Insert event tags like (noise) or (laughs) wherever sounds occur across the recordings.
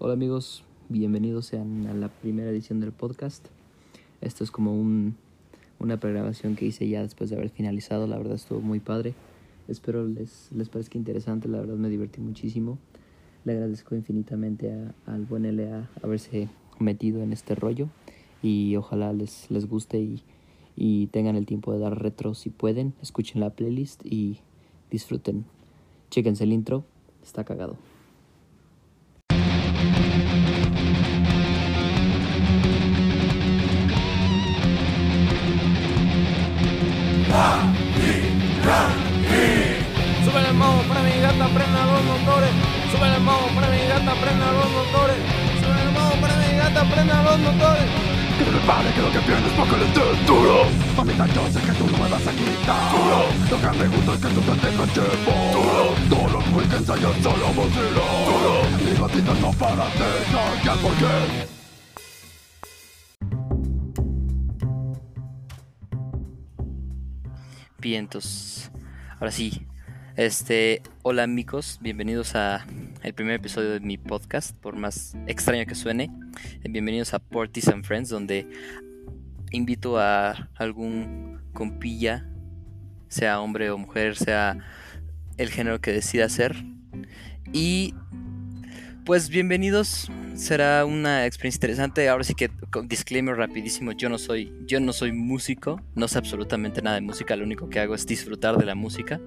Hola amigos, bienvenidos sean a la primera edición del podcast. Esto es como un, una pregrabación que hice ya después de haber finalizado, la verdad estuvo muy padre. Espero les, les parezca interesante, la verdad me divertí muchísimo. Le agradezco infinitamente al buen LA haberse metido en este rollo y ojalá les, les guste y, y tengan el tiempo de dar retro si pueden. Escuchen la playlist y disfruten. Chéquense el intro, está cagado. Sube el mambo para mi gata, prenda los motores. Sube el mambo para mi gata, prenda los motores. Sube el mambo para mi gata, prenda los motores. Que no pare, que lo que tienes poco le des duro. Mamita, yo sé que tú no me vas a quitar. Duro. Lo que me gusta es que tú te dejas llevar Duro. Todos los weekends solo vacilo Duro. Mi gatita no para de porque Ahora sí. Este, hola amigos, bienvenidos a el primer episodio de mi podcast, por más extraño que suene. Bienvenidos a Portis and Friends, donde invito a algún compilla, sea hombre o mujer, sea el género que decida ser. Y pues bienvenidos. Será una experiencia interesante. Ahora sí que con disclaimer rapidísimo, yo no soy yo no soy músico, no sé absolutamente nada de música, lo único que hago es disfrutar de la música.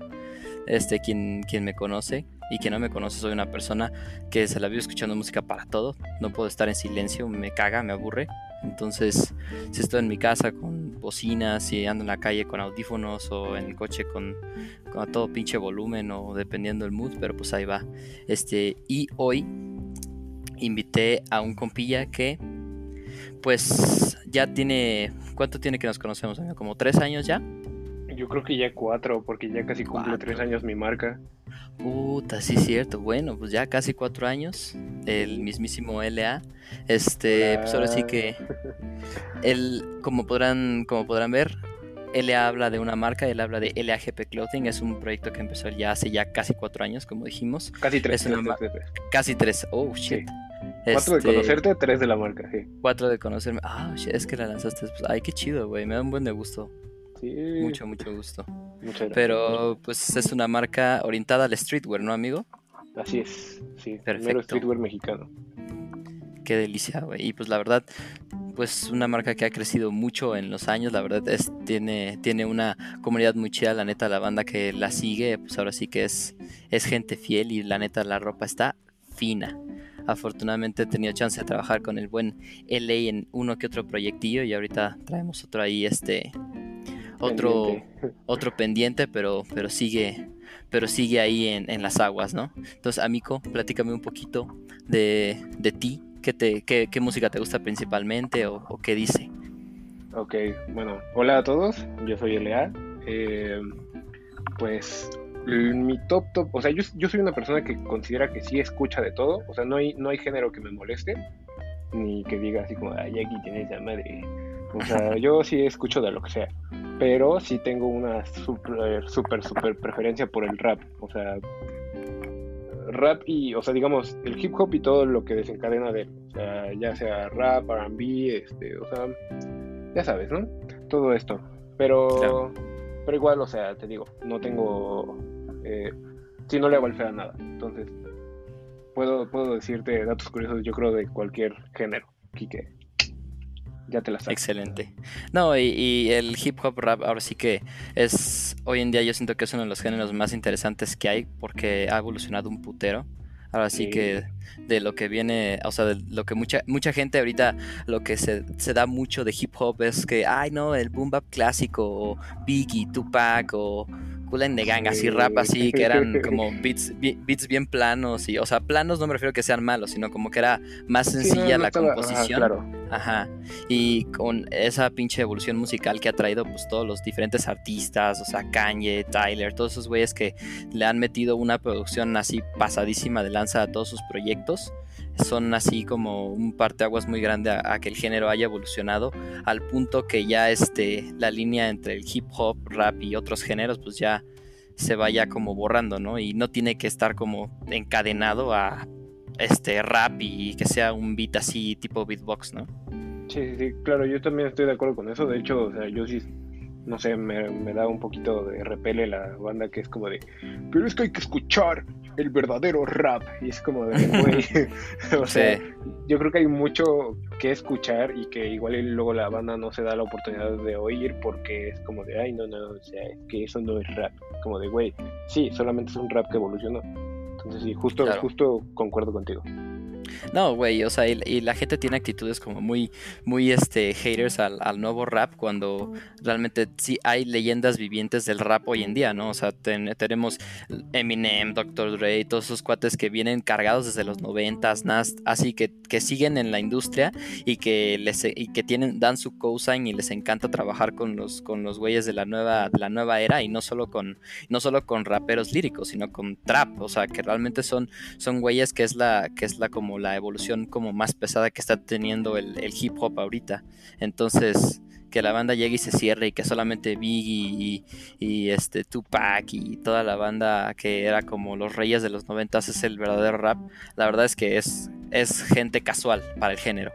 Este quien quien me conoce y quien no me conoce soy una persona que se la vive escuchando música para todo. No puedo estar en silencio, me caga, me aburre. Entonces, si estoy en mi casa con bocinas, si ando en la calle con audífonos o en el coche con, todo pinche volumen o dependiendo del mood, pero pues ahí va. Este, y hoy invité a un compilla que pues ya tiene ¿cuánto tiene que nos conocemos? como tres años ya Yo creo que ya cuatro, porque ya casi cumple Cuatro. tres años mi marca. puta sí cierto bueno pues ya casi cuatro años el mismísimo LA este pues ahora sí que él como podrán como podrán ver LA habla de una marca él habla de LAGP Clothing es un proyecto que empezó ya hace ya casi cuatro años como dijimos Casi tres. Tres, tres, tres. casi tres oh shit Cuatro de Este, conocerte, tres de la marca, sí. Cuatro de conocerme. Ah, shit, es que la lanzaste. Ay, qué chido, güey. Me da un buen de gusto. Sí. Mucho, mucho gusto. Muchas gracias. Pero, pues, es una marca orientada al streetwear, ¿no, amigo? Así es, sí. Perfecto. Primero streetwear mexicano. Qué delicia, güey. Y, pues, la verdad, pues, una marca que ha crecido mucho en los años. La verdad, es, tiene, tiene una comunidad muy chida. La neta, la banda que la sigue, pues, ahora sí que es, es gente fiel. Y, la neta, la ropa está fina. Afortunadamente he tenido chance de trabajar con el buen LA en uno que otro proyectillo y ahorita traemos otro ahí, este, otro, Pendiente. otro pendiente, pero, pero sigue, pero sigue ahí en, en las aguas, ¿no? Entonces, amigo, platícame un poquito de, de ti, ¿Qué, te, qué, qué música te gusta principalmente o, o qué dice? Ok, bueno, hola a todos, yo soy LA. Eh, pues mi top top, o sea, yo, yo soy una persona que considera que sí escucha de todo, o sea, no hay, no hay género que me moleste, ni que diga así como, ay, aquí tienes esa madre. O sea, (laughs) yo sí escucho de lo que sea, pero sí tengo una super, super, super preferencia por el rap, o sea, rap y, o sea, digamos, el hip hop y todo lo que desencadena de él, o sea, ya sea rap, R&B, este, o sea, ya sabes, ¿no? Todo esto. Pero, Claro. pero igual, o sea, te digo, no tengo, eh, sí, no le hago el feo a nada. Entonces, puedo, puedo decirte datos curiosos, yo creo, de cualquier género, Quique. Ya te la sabes. Excelente. No, y, y el hip hop rap ahora sí que es, hoy en día yo siento que es uno de los géneros más interesantes que hay porque ha evolucionado un putero. Ahora sí Sí. que de lo que viene, o sea, de lo que mucha mucha gente ahorita lo que se, se da mucho de hip hop es que, ay no, el boom bap clásico, o Biggie, Tupac, o And the Gang, así Sí. rap así, que eran (laughs) como beats, beats bien planos, y, o sea, planos no me refiero a que sean malos, sino como que era más Sí, no, sencilla no la estaba- ajá, composición. claro. Ajá. Y con esa pinche evolución musical que ha traído pues todos los diferentes artistas, o sea, Kanye, Tyler, todos esos güeyes que le han metido una producción así pasadísima de lanza a todos sus proyectos, son así como un parteaguas muy grande a, que el género haya evolucionado al punto que ya este la línea entre el hip hop, rap y otros géneros pues ya se vaya como borrando, ¿no? Y no tiene que estar como encadenado a este rap y que sea un beat así tipo beatbox, ¿no? Sí, sí, sí, claro, yo también estoy de acuerdo con eso. De hecho, o sea, yo sí, no sé, me, me da un poquito de repele la banda que es como de, pero es que hay que escuchar el verdadero rap. Y es como de, (laughs) güey, (laughs) o sea, Sí. yo creo que hay mucho que escuchar y que igual y luego la banda no se da la oportunidad de oír porque es como de, ay, no, no, o sea, es que eso no es rap. Como de, güey, sí, solamente es un rap que evolucionó. Entonces sí, justo, Claro. justo concuerdo contigo. No, güey, o sea, y, la gente tiene actitudes como muy, muy, este, haters al, al nuevo rap cuando realmente sí hay leyendas vivientes del rap hoy en día, ¿no? O sea, ten- tenemos Eminem, Dr. Dre, todos esos cuates que vienen cargados desde los noventas, así que, que siguen en la industria y que les y que tienen, dan su cosign y les encanta trabajar con los, con los güeyes de la nueva, la nueva era y no solo con, no solo con raperos líricos, sino con trap, o sea, que realmente son son güeyes que es la que es la como la evolución como más pesada que está teniendo el, hip hop ahorita entonces que la banda llegue y se cierre y que solamente Biggie y, y, este Tupac y toda la banda que era como los reyes de los noventas es el verdadero rap la verdad es que es es gente casual para el género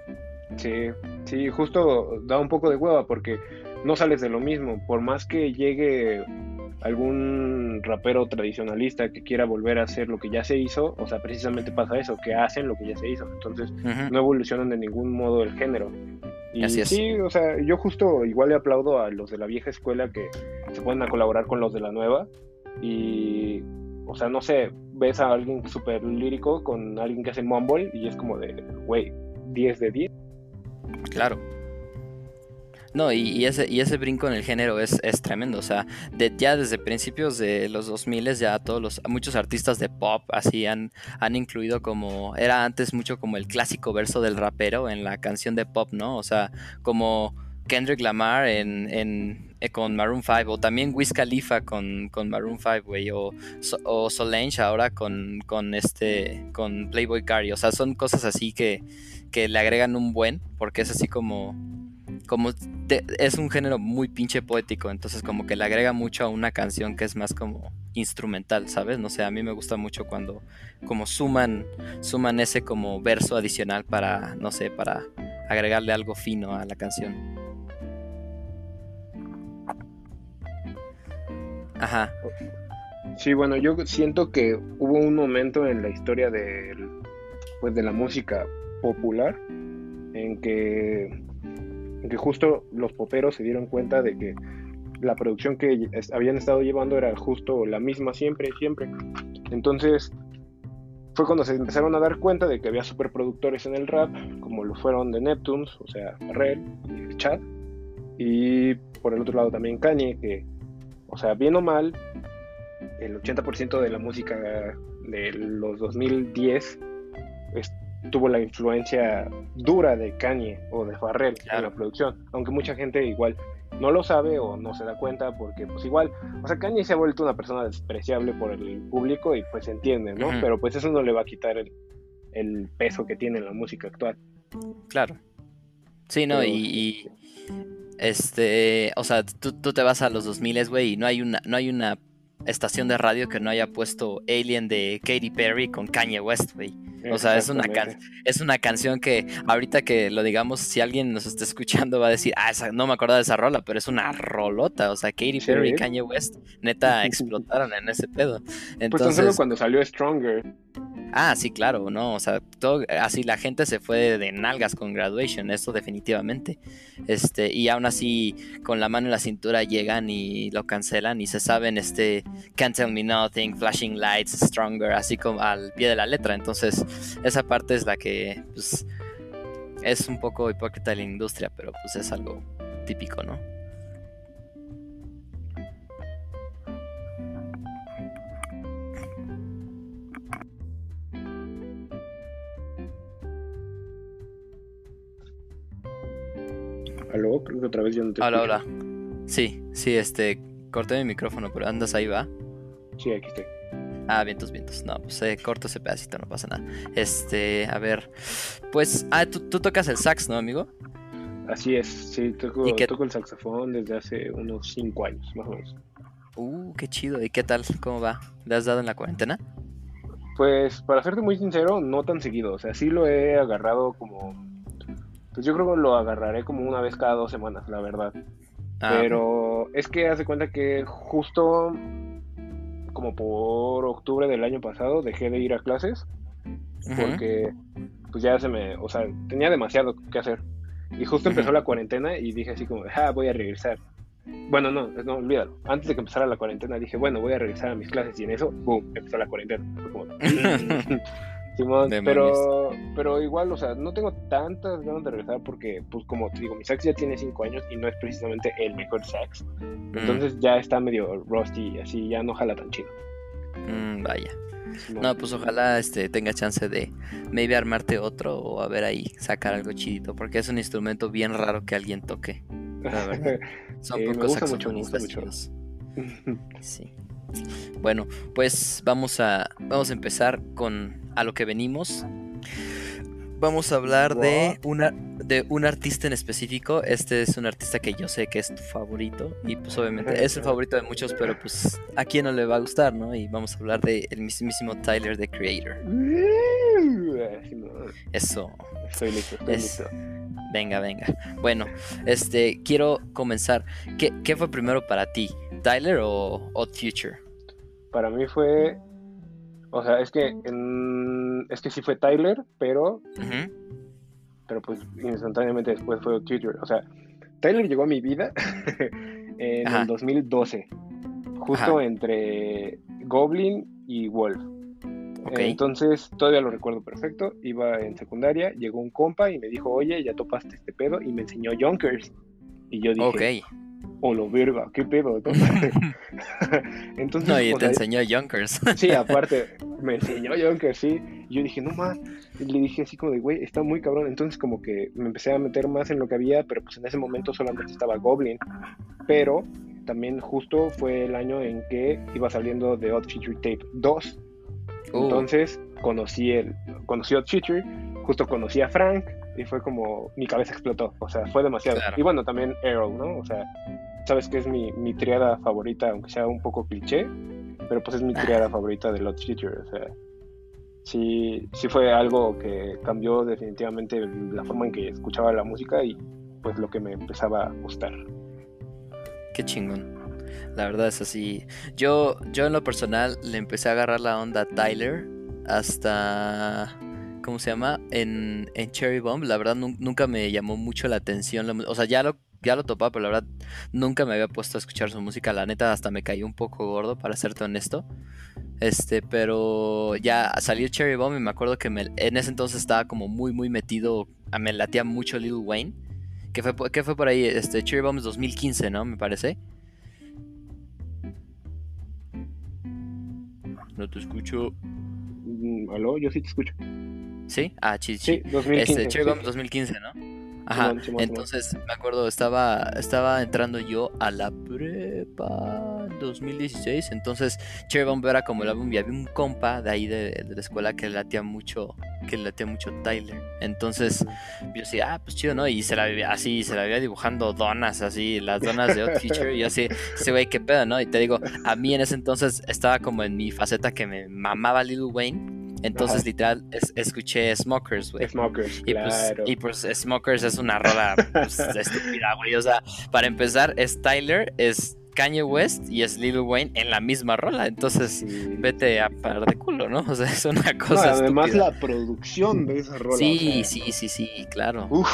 Sí, sí, justo da un poco de hueva porque no sales de lo mismo. Por más que llegue algún rapero tradicionalista que quiera volver a hacer lo que ya se hizo, o sea, precisamente pasa eso, que hacen lo que ya se hizo. Entonces no evolucionan de ningún modo el género. Y Así es. sí, o sea, yo justo igual le aplaudo a los de la vieja escuela que se ponen a colaborar con los de la nueva. Y, o sea, no sé, ves a alguien súper lírico con alguien que hace mumble y es como de, güey, 10 de 10. Claro. No, y, ese, y ese brinco en el género es, tremendo. O sea, ya desde principios de los 2000 ya todos los, muchos artistas de pop así han, han incluido como, era antes mucho como el clásico verso del rapero en la canción de pop, ¿no? O sea, como Kendrick Lamar en, eh, con Maroon 5, o también Wiz Khalifa con, Maroon 5, güey, o Solange ahora con, con este, con Playboy Cardi. O sea, son cosas así que, que le agregan un buen, porque es así como, como es un género muy pinche poético, entonces como que le agrega mucho a una canción que es más como instrumental, ¿sabes? No sé, a mí me gusta mucho cuando como suman, suman ese como verso adicional para, no sé, para agregarle algo fino a la canción. Ajá, Sí, bueno, yo siento que hubo un momento en la historia del, pues, de la música popular en que, que justo los poperos se dieron cuenta de que la producción que habían estado llevando era justo la misma siempre, siempre. Entonces fue cuando se empezaron a dar cuenta de que había superproductores en el rap, como lo fueron de Neptunes, o sea, Farrell y Chad. Y por el otro lado también Kanye, que, o sea, bien o mal, el 80% de la música de los 2010 es- tuvo la influencia dura de Kanye o de Farrell en la producción, aunque mucha gente igual no lo sabe o no se da cuenta porque pues igual, o sea, Kanye se ha vuelto una persona despreciable por el público y pues se entiende, ¿no? Pero pues eso no le va a quitar el, el peso que tiene en la música actual. claro. Sí, no, Pero- y, y, este, o sea, tú, tú te vas a los 2000, güey, y no hay una, no hay una estación de radio que no haya puesto Alien de Katy Perry con Kanye West, güey. (laughs) O sea, es una, can- es una canción que ahorita que lo digamos, si alguien nos está escuchando va a decir, ah, esa- no me acuerdo de esa rola, pero es una rolota. O sea, Katy. Perry y Kanye West neta (laughs) explotaron en ese pedo. Pues tan solo Entonces, cuando salió Stronger. Ah, sí, claro, ¿no? O sea, todo, así la gente se fue de nalgas con Graduation, eso definitivamente. Este, y aún así, con la mano en la cintura llegan y lo cancelan y se saben, este, Can't Tell Me Nothing, Flashing Lights, Stronger, así como al pie de la letra. Entonces, esa parte es la que, pues, es un poco hipócrita de la industria, pero pues es algo típico, ¿no? Aló, creo que otra vez yo no te Hola, escucho. hola. Sí, sí, este, corté mi micrófono, pero andas ahí, va. Sí, aquí estoy. Ah, vientos, vientos. No, pues eh, corto ese pedacito, no pasa nada. Este, a ver. Pues, ah, tú, tú tocas el sax, ¿no, amigo? Así es, sí, toco, ¿Y qué- toco el saxofón desde hace unos 5 años, más o menos. Uh, qué chido. ¿Y qué tal? ¿Cómo va? ¿Le has dado en la cuarentena? Pues para serte muy sincero, no tan seguido. O sea, sí lo he agarrado como. Pues yo creo que lo agarraré como una vez cada dos semanas, la verdad. Ah, Pero es que haz de cuenta que justo como por octubre del año pasado dejé de ir a clases porque pues ya se me, o sea, tenía demasiado que hacer. Y justo empezó la cuarentena y dije así como, ah, voy a regresar. Bueno, no, no, olvídalo. Antes de que empezara la cuarentena dije, bueno, voy a regresar a mis clases y en eso, boom, empezó la cuarentena. Fue como, (laughs) Simón, pero, pero igual, o sea, no tengo tantas ganas de regresar porque, pues como te digo, mi sax ya tiene 5 años y no es precisamente el mejor sax. Mm, Entonces ya está medio rusty y así, ya no jala tan chido. mm, vaya. Simón. No, pues ojalá este tenga chance de maybe armarte otro o a ver ahí sacar algo chidito, porque es un instrumento bien raro que alguien toque. la verdad. (laughs) Son Eh, me pocos gusta mucho, me gusta mucho. (laughs) Sí. Bueno, pues vamos a vamos a empezar con a lo que venimos. Vamos a hablar de una de un artista en específico. Este es un artista que yo sé que es tu favorito y pues obviamente es el favorito de muchos, pero pues a quién no le va a gustar, ¿no? Y vamos a hablar de el mismísimo Tyler the Creator. Eso. Estoy listo, estoy Es- listo. Venga, venga. Bueno, este quiero comenzar. ¿Qué, qué fue primero para ti? ¿Tyler o Odd Future? Para mí fue, o sea, es que en- es que sí fue Tyler, pero pero pues instantáneamente después fue Twitter. O sea, Tyler llegó a mi vida (laughs) en Ajá. el 2012, justo Ajá. entre Goblin y Wolf. Ok. Entonces todavía lo recuerdo perfecto. Iba en secundaria, llegó un compa y me dijo, oye, ya topaste este pedo y me enseñó Yonkers. Y yo dije, Ok. Oh, lo verga, qué pedo. ¿no? (laughs) (laughs) Entonces, No, y o te enseñó Yonkers. (laughs) Sí, aparte, me enseñó Junker, sí. Y yo dije, no más. Le dije así como de, güey, está muy cabrón. Entonces, como que me empecé a meter más en lo que había, pero pues en ese momento solamente estaba Goblin. Pero también justo fue el año en que iba saliendo The Odd Future Tape 2. Uh, Entonces, conocí el, conocí Odd Future, justo conocí a Frank y fue como, mi cabeza explotó. O sea, fue demasiado. Claro. Y bueno, también Errol, ¿no? O sea, sabes que es mi, mi triada favorita, aunque sea un poco cliché, pero pues es mi Ah. triada favorita de Odd Future. O sea, sí, sí fue algo que cambió definitivamente la forma en que escuchaba la música y pues lo que me empezaba a gustar. Qué chingón. La verdad es así. Yo, yo en lo personal le empecé a agarrar la onda a Tyler hasta. ¿Cómo se llama? En, en Cherry Bomb. La verdad nun- nunca me llamó mucho la atención. o sea, ya lo, ya lo topaba, pero la verdad nunca me había puesto a escuchar su música. La neta hasta me cayó un poco gordo, para serte honesto. Este, pero ya salió Cherry Bomb y me acuerdo que en ese entonces estaba como muy, muy metido. Me latía mucho Lil Wayne. Que fue, que fue por ahí, este, Cherry Bomb es 2015, ¿no? Me parece. No te escucho. Mm, ¿Aló? Yo sí te escucho. ¿Sí? Ah, sí, Sí, sí. 2015. Este, Cherry. Bomb 2015, ¿no? Ajá. Simón, Simón, Simón. Entonces, me acuerdo, estaba, estaba entrando yo a la prepa en 2016. Entonces, Cherry Bomb era como el álbum y había un compa de ahí de, de la escuela que le latía mucho, que latía mucho Tyler. Entonces, yo decía, ah, pues chido, ¿no? Y se la vivía así, se la vivía dibujando donas, así, las donas de Odd Future. Y yo así, ese güey, qué pedo, ¿no? Y te digo, a mí en ese entonces estaba como en mi faceta que me mamaba Lil Wayne. Entonces, Ajá. literal, es- escuché Smokers, güey. Smokers, Y pues, claro. y pues Smokers es una rola pues, (laughs) estúpida, güey. O sea, para empezar, es Tyler, es Kanye West y es Lil Wayne en la misma rola. Entonces, Sí. vete a parar de culo, ¿no? O sea, es una No, cosa además estúpida. la producción de esa rola. Sí, o sea, sí, sí, sí, claro. Uf.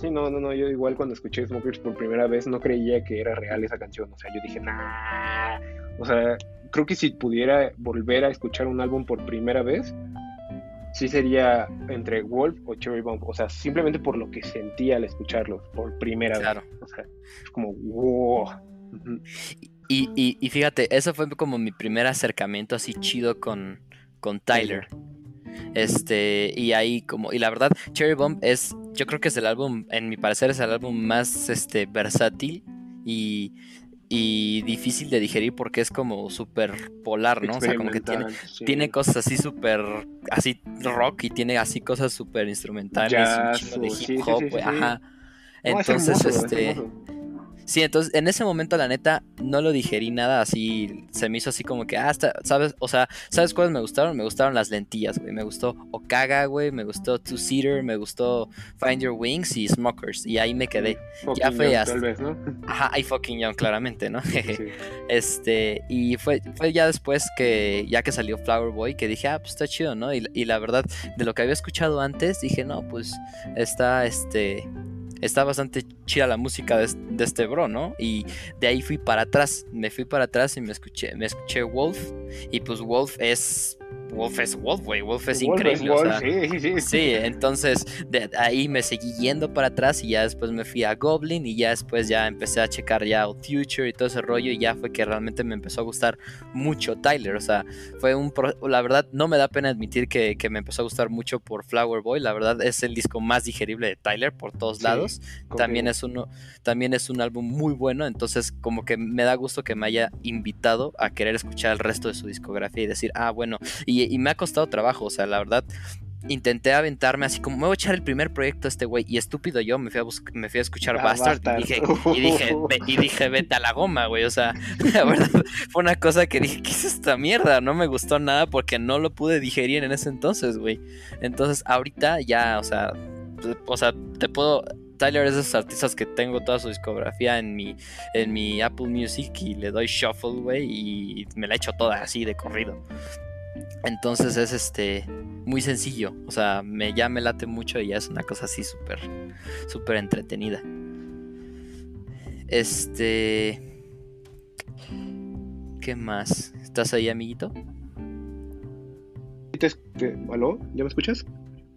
Sí, no, no, no, yo igual cuando escuché Smokers por primera vez no creía que era real esa canción, o sea, yo dije, nah, o sea, creo que si pudiera volver a escuchar un álbum por primera vez, sí sería entre Wolf o Cherry Bomb, o sea, simplemente por lo que sentía al escucharlos por primera Claro. vez, o sea, es como, wow. Y, y, y fíjate, eso fue como mi primer acercamiento así chido con, con Tyler. Este, y ahí como, y la verdad, Cherry Bomb es, yo creo que es el álbum, en mi parecer es el álbum más este versátil y, y difícil de digerir porque es como súper polar, ¿no? O sea, como que tiene, sí. tiene cosas así súper, así rock y tiene así cosas súper instrumentales, Jazz, un de hip hop, sí, ajá. No, es Entonces, hermoso, este. Sí, entonces en ese momento la neta no lo digerí nada, así se me hizo así como que, ah, está- ¿sabes? O sea, ¿sabes cuáles me gustaron? Me gustaron las lentillas, güey. Me gustó Okaga, güey, me gustó Two Seater, me gustó Find Your Wings y Smokers. Y ahí me quedé. Fucking fue Young, hasta- Tal vez, ¿no? Ajá, I fucking young, claramente, ¿no? Sí. (laughs) Este, y fue, fue ya después que, ya que salió Flower Boy, que dije, ah, pues está chido, ¿no? Y, y la verdad, de lo que había escuchado antes, dije, no, pues está, este, está bastante chida la música de, es- de este bro, ¿no? Y de ahí fui para atrás, me fui para atrás y me escuché, me escuché Wolf, y pues Wolf es, Wolf es Wolf, güey, Wolf es Wolf increíble, Wolf, sea, sí, sí, sí. Sí, entonces de ahí me seguí yendo para atrás y ya después me fui a Goblin y ya después ya empecé a checar ya Old Future y todo ese rollo y ya fue que realmente me empezó a gustar mucho Tyler, o sea, fue un... pro- La verdad no me da pena admitir que, que me empezó a gustar mucho por Flower Boy, la verdad es el disco más digerible de Tyler por todos Sí, lados, también es uno, también es un álbum muy bueno, entonces como que me da gusto que me haya invitado a querer escuchar el resto de su discografía y decir, ah, bueno, y, y me ha costado trabajo, o sea, la verdad, intenté aventarme así como, me voy a echar el primer proyecto a este güey, y estúpido yo, me fui a, bus- me fui a escuchar Ah, Bastard, Bastard. Y, dije, (laughs) y, dije, "Ve- y dije, vete a la goma, güey, o sea, (laughs) la verdad, fue una cosa que dije, ¿qué es esta mierda? No me gustó nada porque no lo pude digerir en ese entonces, güey. Entonces, ahorita ya, o sea, o sea, te puedo... Tyler es de esos artistas que tengo toda su discografía en mi, en mi Apple Music y le doy shuffle, güey, y me la echo toda así de corrido. Entonces es este muy sencillo, o sea, me ya me late mucho y ya es una cosa así súper súper entretenida. Este ¿Qué más? ¿Estás ahí, amiguito? Te- te- ¿Aló? ¿Ya me escuchas?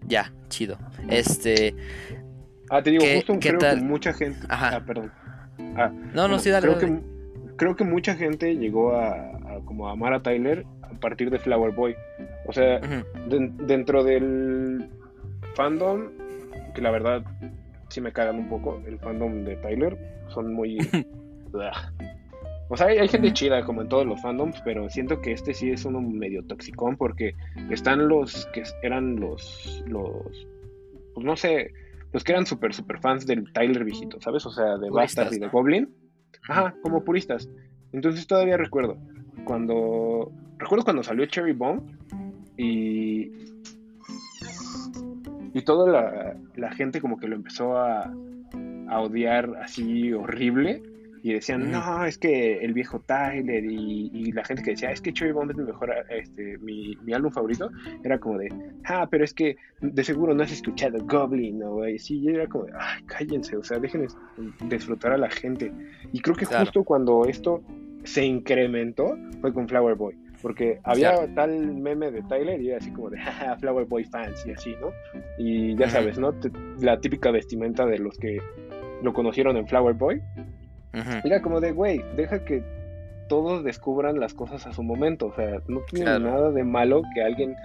Ya, chido. Este, Ah, te digo, ¿Qué- justo qué creo tal? que mucha gente. Ajá. Ah, perdón. Ah, no, no, bueno, sí, dale. creo, dale. Que, creo que mucha gente llegó a, a como a amar a Tyler partir de Flower Boy. O sea, dentro del fandom, que la verdad sí me cagan un poco, el fandom de Tyler, son muy... (laughs) O sea, hay, hay gente chida como en todos los fandoms, pero siento que este sí es uno medio toxicón porque están los que eran los, los, pues no sé, los que eran súper, súper fans del Tyler viejito, ¿sabes? O sea, de Puristas, Bastard y de. Goblin. Ajá, como puristas. Entonces todavía recuerdo cuando recuerdo cuando salió Cherry Bomb y y toda la, la gente como que lo empezó a, a odiar así horrible y decían no es que el viejo Tyler y, y la gente que decía es que Cherry Bomb es mi mejor este mi, mi álbum favorito era como de ah pero es que de seguro no has escuchado Goblin o así y era como de ay cállense o sea dejen disfrutar a la gente y creo que Claro. justo cuando esto se incrementó fue con Flower Boy. Porque había Claro. tal meme de Tyler y era así como de (laughs) jaja, Flower Boy fans y así, ¿no? Y ya sabes, ¿no? La típica vestimenta de los que lo conocieron en Flower Boy. ujú. Era como de, güey, deja que todos descubran las cosas a su momento. O sea, no tiene Claro. nada de malo que alguien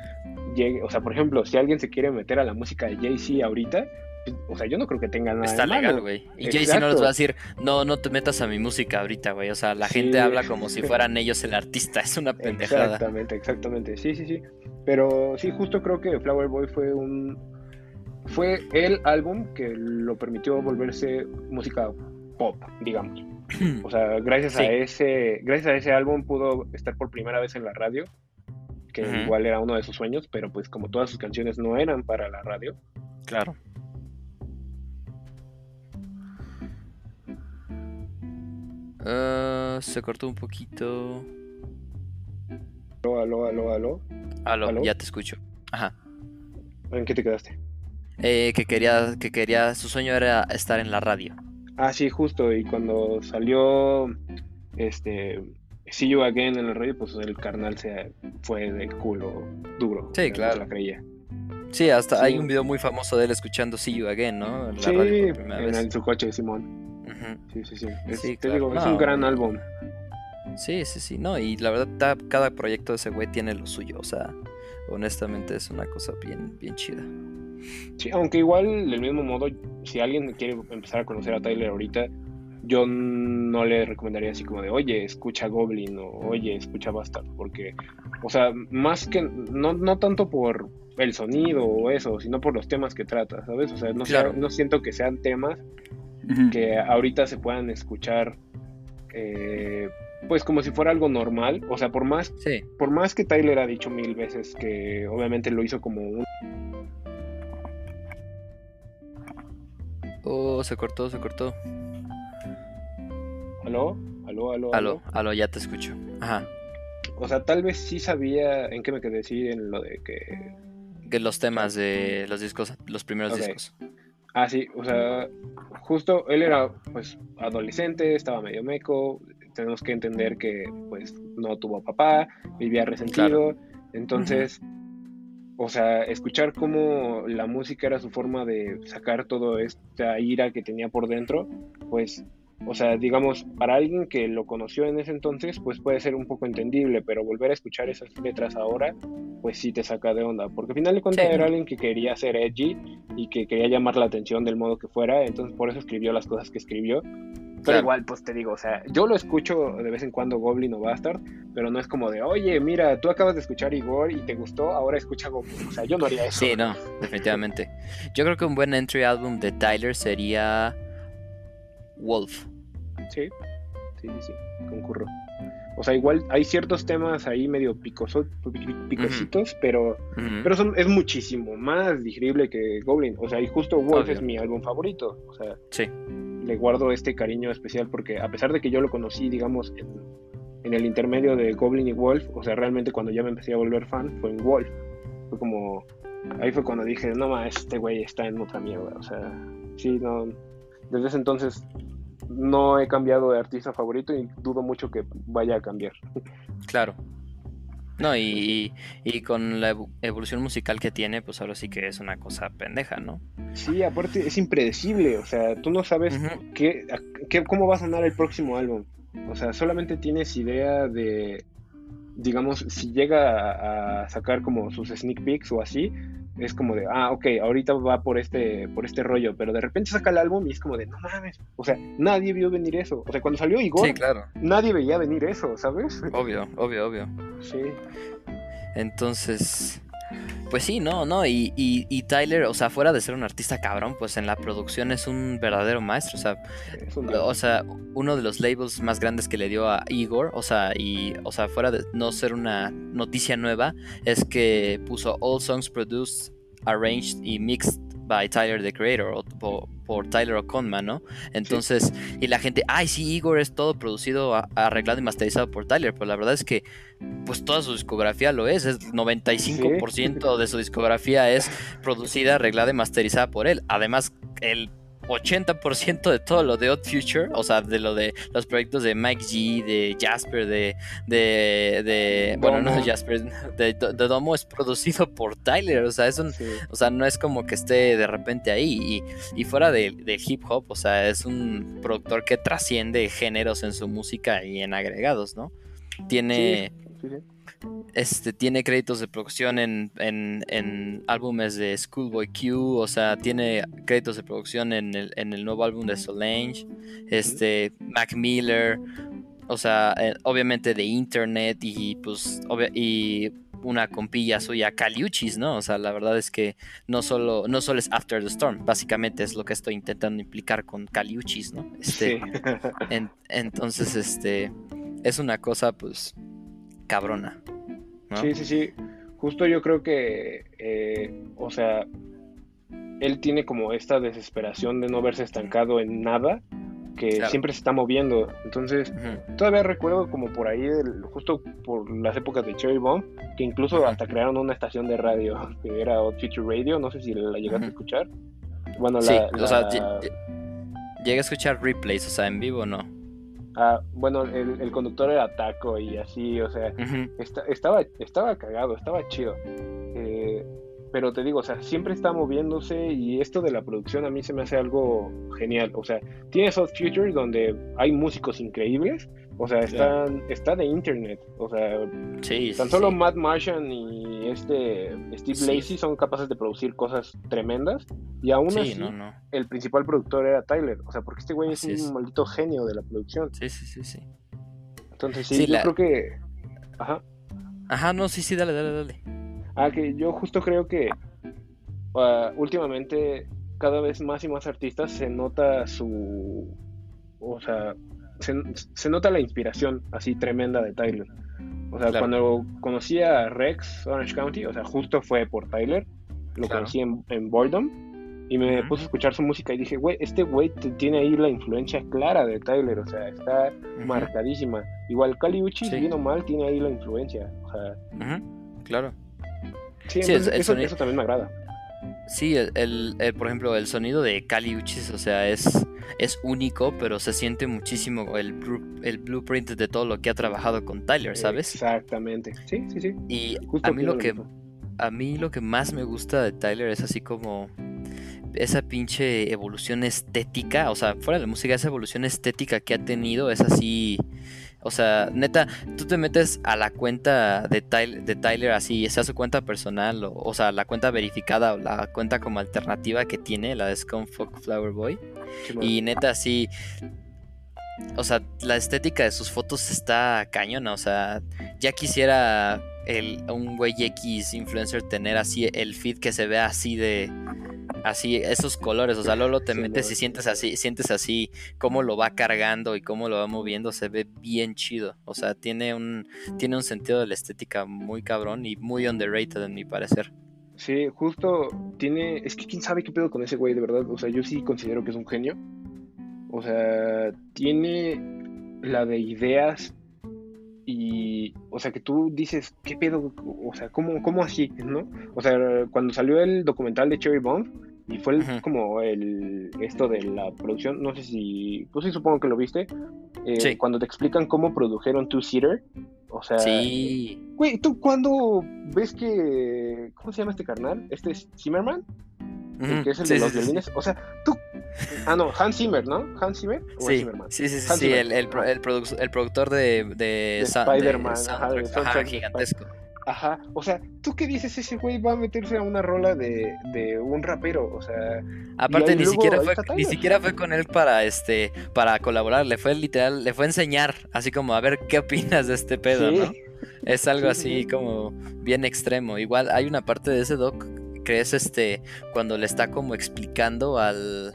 llegue. O sea, por ejemplo, si alguien se quiere meter a la música de Jay-Z ahorita, o sea, yo no creo que tenga nada Está legal, güey. Y Jay-Z no les va a decir, no, no te metas a mi música ahorita, güey. O sea, la Sí. gente habla como si (laughs) fueran ellos el artista. Es una pendejada. Exactamente, exactamente. Sí, sí, sí. Pero sí, justo creo que Flower Boy fue un. Fue el álbum que lo permitió volverse música pop, digamos. (clears throat) O sea, gracias a ese. Gracias a ese álbum pudo estar por primera vez en la radio. Que igual era uno de sus sueños, pero pues como todas sus canciones no eran para la radio. Claro. Ah, se cortó un poquito. Aló, aló, aló, aló. Aló, ¿Aló? ya te escucho. Ajá. ¿En qué te quedaste? Eh, que quería, que quería, su sueño era estar en la radio. Ah, sí, justo. Y cuando salió este See You Again en la radio, pues el carnal se fue de culo duro. Sí, no claro. la creía. Sí, hasta Sí. hay un video muy famoso de él escuchando See You Again, ¿no? En la Sí, radio por primera en vez. su coche, Simón. Sí, sí, sí. Es- Sí, te claro. digo, es un gran álbum. Sí, sí, sí, no, y la verdad cada proyecto de ese güey tiene lo suyo, o sea, honestamente es una cosa bien, bien chida. Sí, aunque igual, del mismo modo, si alguien quiere empezar a conocer a Tyler ahorita, yo no le recomendaría así como de, oye, escucha Goblin o oye, escucha Bastard, porque, o sea, más que, no, no tanto por el sonido o eso, sino por los temas que trata, ¿sabes? O sea, no, sea- Claro. no siento que sean temas Que ahorita se puedan escuchar eh, pues como si fuera algo normal. O sea, por más, Sí. por más que Tyler ha dicho mil veces que obviamente lo hizo como un... Oh, se cortó, se cortó. ¿Aló? ¿Aló? ¿Aló? Aló, aló, ya te escucho. Ajá. O sea, tal vez sí sabía en qué me quedé, sí, en lo de que... Que los temas de los discos, los primeros Ok. discos. Ah, sí, o sea, justo él era pues adolescente, estaba medio meco, tenemos que entender que pues no tuvo papá, vivía resentido, entonces, o sea, escuchar cómo la música era su forma de sacar toda esta ira que tenía por dentro, pues, o sea, digamos, para alguien que lo conoció en ese entonces, pues puede ser un poco entendible, pero volver a escuchar esas letras ahora, pues sí te saca de onda, porque al final de cuentas Sí. era alguien que quería ser edgy y que quería llamar la atención del modo que fuera, entonces por eso escribió las cosas que escribió. Pero Claro. igual, pues te digo, o sea, yo lo escucho de vez en cuando Goblin o Bastard, pero no es como de, oye, mira, tú acabas de escuchar Igor y te gustó, ahora escucha Goblin. O sea, yo no haría eso. Sí, no, definitivamente. Yo creo que un buen entry album de Tyler sería Wolf. Sí, sí, sí, sí, concurro. O sea, igual hay ciertos temas ahí medio picoso, pi- picositos, pero, pero son, es muchísimo más digerible que Goblin. O sea, y justo Wolf Obvio. es mi álbum favorito. O sea, Sí, le guardo este cariño especial porque a pesar de que yo lo conocí, digamos, en, en el intermedio de Goblin y Wolf, o sea, realmente cuando ya me empecé a volver fan fue en Wolf. Fue como, ahí fue cuando dije, no más, este güey está en otra mierda. O sea, sí, no, desde ese entonces no he cambiado de artista favorito y dudo mucho que vaya a cambiar. claro. No, y, y- y con la evo- evolución musical que tiene, pues ahora sí que es una cosa pendeja, ¿no? Sí, aparte es impredecible, o sea, tú no sabes qué, qué- cómo va a sonar el próximo álbum. O sea, solamente tienes idea de, digamos, si llega a, a sacar como sus sneak peeks o así, es como de, ah, ok, ahorita va por este, por este rollo, pero de repente saca el álbum y es como de, no mames, o sea, nadie vio venir eso. O sea, cuando salió Igor, Sí, claro. nadie veía venir eso, ¿sabes? Obvio, obvio, obvio. Sí, Entonces, pues sí, no, no. Y, y, y Tyler, o sea, fuera de ser un artista cabrón, pues en la producción es un verdadero maestro. O sea, o sea, uno de los labels más grandes que le dio a Igor, o sea, y, o sea, fuera de no ser una noticia nueva, es que puso All Songs Produced, Arranged y Mixed by Tyler the Creator, o por, por Tyler O'Conman, ¿no? Entonces, y la gente, ay, sí, Igor es todo producido, a- arreglado y masterizado por Tyler, pero la verdad es que, pues toda su discografía lo es, es 95% de su discografía es producida, arreglada y masterizada por él. Además, el 80% de todo lo de Odd Future, o sea, de lo de los proyectos de Mike G, de Jasper, de. de, de bueno, no de. Jasper, de, de Domo es producido por Tyler, o sea, es un. Sí. O sea, no es como que esté de repente ahí. Y, y fuera de- del hip hop, o sea, es un productor que trasciende géneros en su música y en agregados, ¿no? Tiene. Sí, sí. Este, tiene créditos de producción en, en, en álbumes de Schoolboy Q, o sea, tiene créditos de producción en el, en el nuevo álbum de Solange, este, Mac Miller, o sea, eh, obviamente de Internet y pues, y una compilla suya, Caliuchis, ¿no? O sea, la verdad es que no solo, no solo es After the Storm, básicamente es lo que estoy intentando implicar con Caliuchis, ¿no? Este, Sí. en- entonces, este, es una cosa, pues, cabrona. ¿No? Sí, sí, sí. Justo yo creo que, eh, o sea, él tiene como esta desesperación de no verse estancado en nada, que Claro. siempre se está moviendo. Entonces, todavía recuerdo como por ahí, del- justo por las épocas de Cherry Bomb, que incluso Ujú. hasta crearon una estación de radio, (laughs) que era Odd Future Radio, no sé si la llegaste a escuchar. Bueno, Sí, la, o sea, la- lle- lle- llegué a escuchar replays, o sea, en vivo no. Ah, bueno, el, el conductor era Taco y así, o sea. Esta- estaba, estaba cagado, estaba chido. Eh, pero te digo, o sea, siempre está moviéndose y esto de la producción a mí se me hace algo genial. O sea, tienes Odd Future donde hay músicos increíbles, o sea, están, está de internet. O sea, Sí, tan solo sí. Matt Martian y este Steve Sí. Lacey son capaces de producir cosas tremendas y aún Sí, así no, no. el principal productor era Tyler. O sea, porque este güey es un maldito genio de la producción. Sí, sí, sí, sí. Entonces sí, yo la- creo que... Ajá. Ajá, no, sí, sí, dale, dale, dale. Ah, que yo justo creo que ah, últimamente cada vez más y más artistas se nota su, o sea, se, se nota la inspiración así tremenda de Tyler. O sea, Claro. cuando conocí a Rex Orange County, o sea, justo fue por Tyler, lo Claro. conocí en, en Boredom y me puse a escuchar su música y dije, güey, este güey tiene ahí la influencia clara de Tyler, o sea, está marcadísima. Igual Kali Uchis, Sí. bien o mal, tiene ahí la influencia. O sea, ujú, Claro. sí, eso, eso también me agrada. Sí, el, el- el- por ejemplo, el sonido de Kali Uchis, o sea, es, es único, pero se siente muchísimo el, el blueprint de todo lo que ha trabajado con Tyler, ¿sabes? Exactamente. Sí, sí, sí. Y Justo a mí lo que mismo. a mí lo que más me gusta de Tyler es así como esa pinche evolución estética, o sea, fuera de la música, esa evolución estética que ha tenido es así, o sea, neta, tú te metes a la cuenta de Tyler, de Tyler así, sea su cuenta personal, o, o sea, la cuenta verificada o la cuenta como alternativa que tiene, la de Scumfuck Flower Boy, y neta, así. O sea, la estética de sus fotos está cañona. O sea, ya quisiera el, un güey X influencer tener así el feed que se vea así de. Así, esos colores. O sea, luego te Sí, metes y sientes así, sientes así cómo lo va cargando y cómo lo va moviendo. Se ve bien chido. O sea, tiene un, tiene un sentido de la estética muy cabrón y muy underrated en mi parecer. Sí, justo tiene. Es que quién sabe qué pedo con ese güey, de verdad. O sea, yo sí considero que es un genio. O sea, tiene la de ideas y. O sea, que tú dices, ¿qué pedo? O sea, ¿cómo, cómo así? ¿No? O sea, cuando salió el documental de Cherry Bomb y fue el- como el. Esto de la producción, no sé si. Pues sí, supongo que lo viste. eh, Sí. Cuando te explican cómo produjeron Two Seater. O sea, Sí. Güey, ¿tú cuándo ves que... ¿Cómo se llama este carnal? ¿Este es Zimmerman? El Ujú, que es el sí, de los violines. O sea, tú... Ah, no, Hans Zimmer, ¿no? ¿Hans Zimmer? ¿O Sí, sí, sí, sí, Hans sí, el, el, el, produ- el productor de, de, De Spider-Man, ajá, de ajá, gigantesco. Ajá. O sea, ¿tú qué dices? Ese güey va a meterse a una rola de, de un rapero. O sea... Aparte ni luego siquiera fue, está ni Tyler. siquiera fue con él para este, para colaborar, le fue literal, le fue a enseñar, así como a ver qué opinas de este pedo, Sí. ¿no? Es algo Sí, sí, así sí. como bien extremo. Igual hay una parte de ese doc que es este cuando le está como explicando al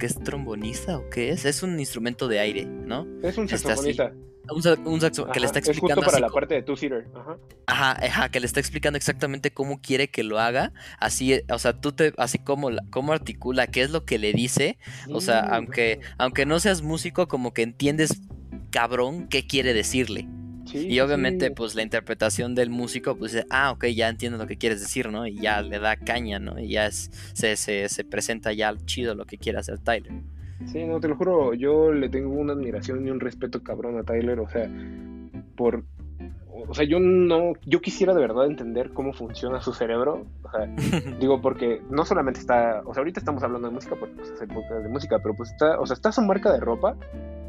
¿qué es trombonista o qué es? Es un instrumento de aire, ¿no? Es un así, saxofonista. Un, sa- un saxo- que le Ajá, está Es justo explicando para así la parte de Two Seater. Ajá. Ajá, ajá, que le está explicando exactamente cómo quiere que lo haga, así, o sea, tú te, así como, cómo articula, qué es lo que le dice, o sea, Sí, aunque, aunque no seas músico, como que entiendes, cabrón, qué quiere decirle. Sí, Y obviamente, sí. pues la interpretación del músico, pues dice, ah, ok, ya entiendo lo que quieres decir, ¿no? Y ya le da caña, ¿no? Y ya es, se, se, se presenta ya chido lo que quiere hacer Tyler. Sí, no, te lo juro, yo le tengo una admiración y un respeto cabrón a Tyler, o sea, por... O sea, yo no, yo quisiera de verdad entender cómo funciona su cerebro, o sea, (laughs) digo, porque no solamente está, o sea, ahorita estamos hablando de música porque pues, es el podcast de música, pero pues está, o sea, está su marca de ropa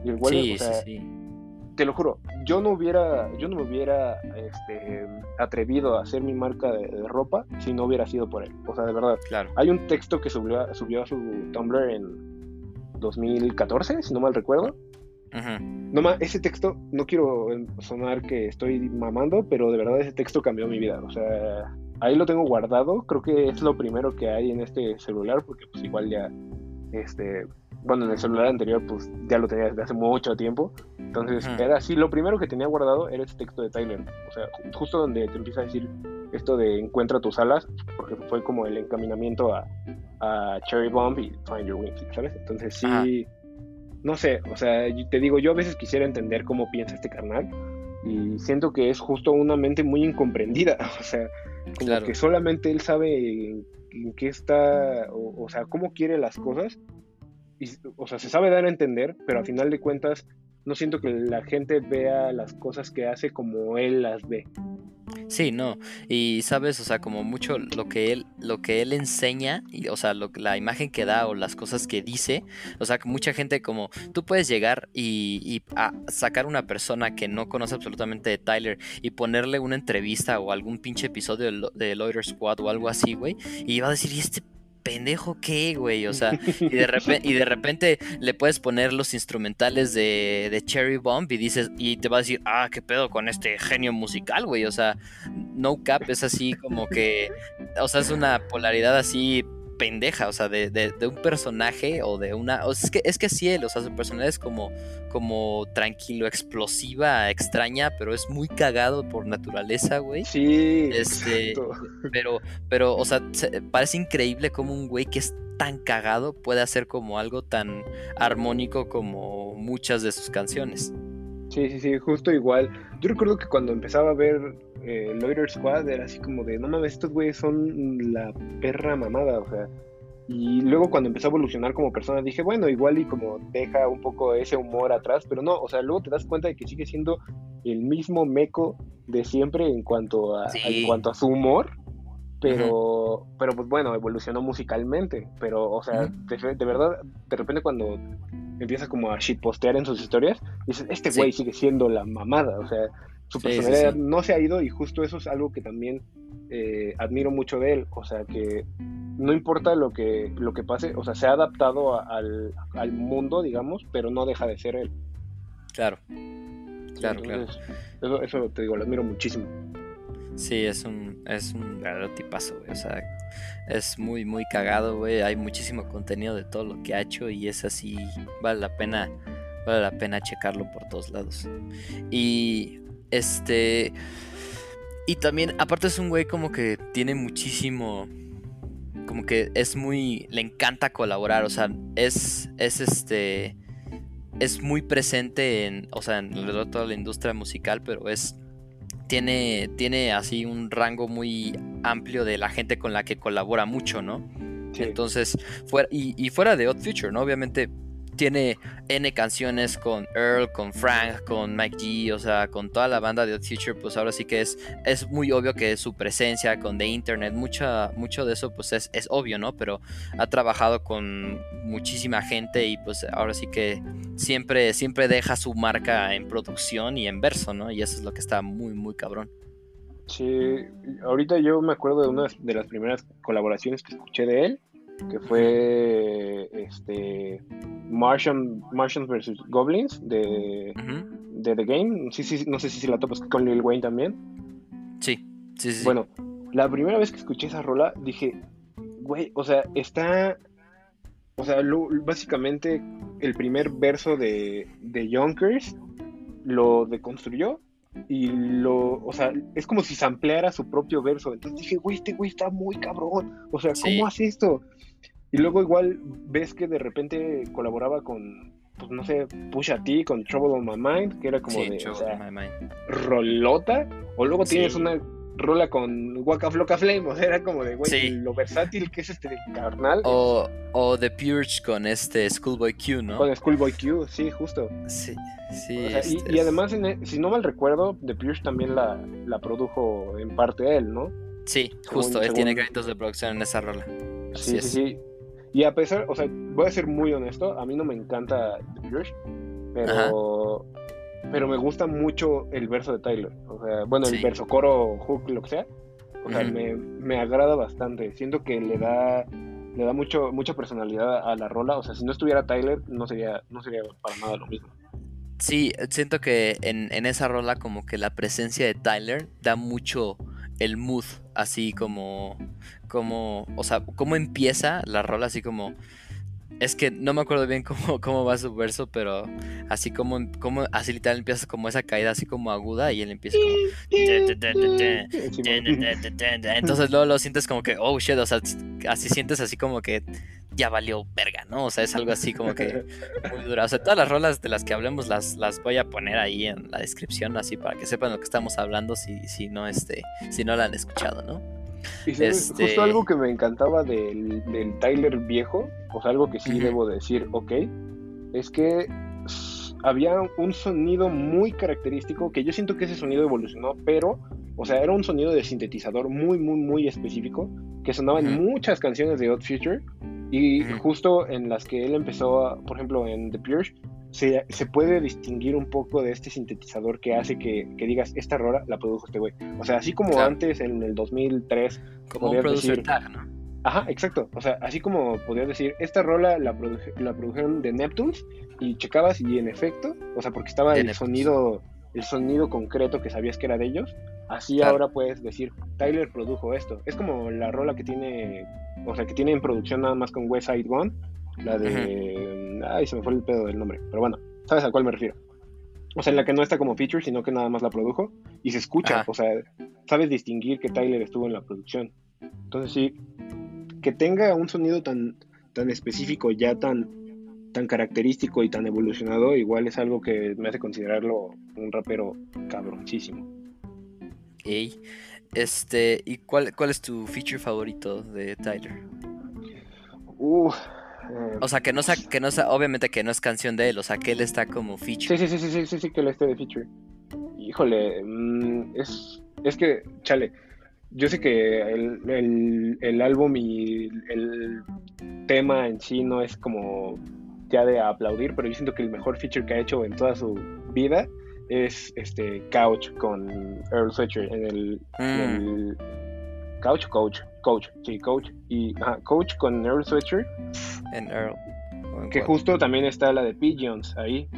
y el güey, sí, o sea, sí, sí. Te lo juro, yo no hubiera, yo no me hubiera este, atrevido a hacer mi marca de, de ropa si no hubiera sido por él, o sea, de verdad. Claro. Hay un texto que subió, subió a su Tumblr en 2014, si no mal recuerdo. No ma- ese texto, no quiero sonar que estoy mamando, pero de verdad ese texto cambió mi vida. O sea, ahí lo tengo guardado. Creo que es lo primero que hay en este celular, porque pues igual ya, este, bueno, en el celular anterior pues ya lo tenía desde hace mucho tiempo. Entonces Ujú. era así, lo primero que tenía guardado era ese texto de Tyler. O sea, ju- justo donde te empieza a decir esto de encuentra tus alas, porque fue como el encaminamiento a, a Cherry Bomb y Find Your Wings, ¿sabes? Entonces sí, Ajá. no sé, o sea, te digo, yo a veces quisiera entender cómo piensa este carnal y siento que es justo una mente muy incomprendida, (laughs) o sea, como Claro. que solamente él sabe en, en qué está, o, o sea, cómo quiere las cosas, y, o sea, se sabe dar a entender, pero a final de cuentas no siento que la gente vea las cosas que hace como él las ve. Sí, no. Y sabes, o sea, como mucho lo que él, lo que él enseña, y, o sea, lo, que- la imagen que da o las cosas que dice, o sea, que mucha gente como tú puedes llegar y, y a sacar una persona que no conoce absolutamente de Tyler y ponerle una entrevista o algún pinche episodio de, Lo- de Loiter Squad o algo así, güey, y va a decir, ¿y este pendejo qué, güey? O sea, (laughs) y de, repente, y de repente le puedes poner los instrumentales de, de Cherry Bomb y dices, y te va a decir, ah, qué pedo con este genio musical, güey. O sea, No Cap es así como que, o sea, es una polaridad así pendeja, o sea, de, de, de un personaje o de una... O sea, es, que, es que sí, él, o sea, su personalidad es como, como tranquilo, explosiva, extraña, pero es muy cagado por naturaleza, güey. Sí, Este, exacto. Pero, pero, o sea, se- parece increíble como un güey que es tan cagado puede hacer como algo tan armónico como muchas de sus canciones. Sí, sí, sí, justo igual. Yo recuerdo que cuando empezaba a ver eh, Loiter Squad era así como de, no mames, estos güeyes son la perra mamada, o sea. Y luego cuando empezó a evolucionar como persona dije, bueno, igual y como deja un poco ese humor atrás, pero no, o sea, luego te das cuenta de que sigue siendo el mismo meco de siempre en cuanto a, Sí. en cuanto a su humor. Pero, pero pues bueno, evolucionó musicalmente. Pero, o sea, de, de verdad, de repente cuando empieza como a shitpostear en sus historias, dices, este Sí. güey sigue siendo la mamada, o sea, su Sí, personalidad sí. no se ha ido y justo eso es algo que también eh, admiro mucho de él, o sea, que no importa lo que, lo que pase, o sea, se ha adaptado a- al, al mundo, digamos, pero no deja de ser él. Claro. Claro, claro. Eso, eso te digo, lo admiro muchísimo. Sí, es un, es un verdadero tipazo, güey. O sea, es muy, muy cagado, güey. Hay muchísimo contenido de todo lo que ha hecho y es así, vale la pena, vale la pena checarlo por todos lados. Y este, y también, aparte es un güey como que tiene muchísimo, como que es muy, le encanta colaborar, o sea, es, es este, es muy presente en, o sea, en toda la industria musical, pero es tiene, tiene así un rango muy amplio de la gente con la que colabora mucho, ¿no? Sí. Entonces, fuera, y, y fuera de Odd Future, ¿no? Obviamente tiene N canciones con Earl, con Frank, con Mike G, o sea, con toda la banda de Odd Future, pues ahora sí que es, es muy obvio que su presencia con The Internet, mucha, mucho de eso pues es, es obvio, ¿no? Pero ha trabajado con muchísima gente y pues ahora sí que siempre, siempre deja su marca en producción y en verso, ¿no? Y eso es lo que está muy, muy cabrón. Sí, ahorita yo me acuerdo de una de las primeras colaboraciones que escuché de él, que fue este Martian, Martians vs. Goblins de, de The Game. Sí, sí, no sé si la topas con Lil Wayne también. Sí, sí, sí. sí. Bueno, la primera vez que escuché esa rola dije, güey, o sea, está, o sea, lo- básicamente el primer verso de, de Yonkers lo deconstruyó y lo, o sea, es como si sampleara su propio verso. Entonces dije, güey, este güey está muy cabrón. O sea, Sí. ¿cómo hace esto? Y luego igual ves que de repente colaboraba con, pues no sé, Pusha T, con Trouble on My Mind, que era como Sí, de, o sea, in My Mind. rolota, o luego Sí. tienes una rola con Waka Flocka Flame, o sea, era como de, güey, Sí. lo versátil que es este carnal O, o The Purge con este Schoolboy Q, ¿no? con Schoolboy Q, sí, justo. Sí, sí. O sea, y, este y es- además, e- si no mal recuerdo, The Purge también la, la produjo en parte él, ¿no? Sí, justo, según- él tiene créditos de producción en esa rola. Así Sí, es. sí, sí. Y a pesar, o sea, voy a ser muy honesto, a mí no me encanta The Purge, pero, pero me gusta mucho el verso de Tyler. O sea, bueno, el verso coro, hook, lo que sea. O sea, me, me agrada bastante. Siento que le da le da mucho mucha personalidad a la rola. O sea, si no estuviera Tyler, no sería no sería para nada lo mismo. Sí, siento que en, en esa rola como que la presencia de Tyler da mucho el mood, así como, como, o sea, cómo empieza la rola, así como, es que no me acuerdo bien (laughs) cómo, cómo va su verso, pero así como, como, así literal empieza como esa caída así como aguda y él empieza como... Entonces luego lo sientes como que, oh shit, o sea, así sientes así como que ya valió verga, ¿no? O sea, es algo así como que muy dura. O sea, todas las rolas de las que hablemos las, las voy a poner ahí en la descripción, así para que sepan lo que estamos hablando si, si no este, si no la han escuchado, ¿no? Y sabes, Este- justo algo que me encantaba del, del Tyler viejo, o sea, algo que sí debo decir, ok, es que había un sonido muy característico que yo siento que ese sonido evolucionó, pero, o sea, era un sonido de sintetizador muy, muy, muy específico que sonaba en muchas canciones de Odd Future y justo en las que él empezó, a- por ejemplo, en The Purge, se, se puede distinguir un poco de este sintetizador que hace que, que digas, esta rola la produjo este güey. O sea, así como Claro. antes en el 2003 Como un decir- tag, ¿no? Ajá, exacto. O sea, así como podrías decir, esta rola la, produ- la produjeron de Neptunes y checabas y en efecto, o sea, porque estaba De el Neptunes. sonido el sonido concreto que sabías que era de ellos, así Claro. ahora puedes decir, Tyler produjo esto. Es como la rola que tiene, o sea, que tiene en producción nada más con West Side Gun, la de... Ay, se me fue el pedo del nombre, pero bueno, ¿sabes a cuál me refiero? O sea, en la que no está como feature, sino que nada más la produjo y se escucha, Ajá. o sea, sabes distinguir que Tyler estuvo en la producción. Entonces sí, que tenga un sonido tan, tan específico, ya tan, tan característico y tan evolucionado, igual es algo que me hace considerarlo un rapero cabroncísimo. Ey. Este, ¿y cuál, cuál es tu feature favorito de Tyler? Uf, eh, O sea, que no sea, que no sea, obviamente que no es canción de él, o sea, que él está como feature. sí, sí, sí, sí, sí, sí, que le esté de feature. Híjole, mm, es, es que, chale, yo sé que el, el, el álbum y el tema en sí no es como ya de aplaudir, pero yo siento que el mejor feature que ha hecho en toda su vida es este Couch con Earl Sweatshirt en el, en Mm, el Couch, Coach, Coach, sí, Coach y ajá, Coach con Earl Sweatshirt, en Earl. ¿O en que justo también está la de Pigeons ahí.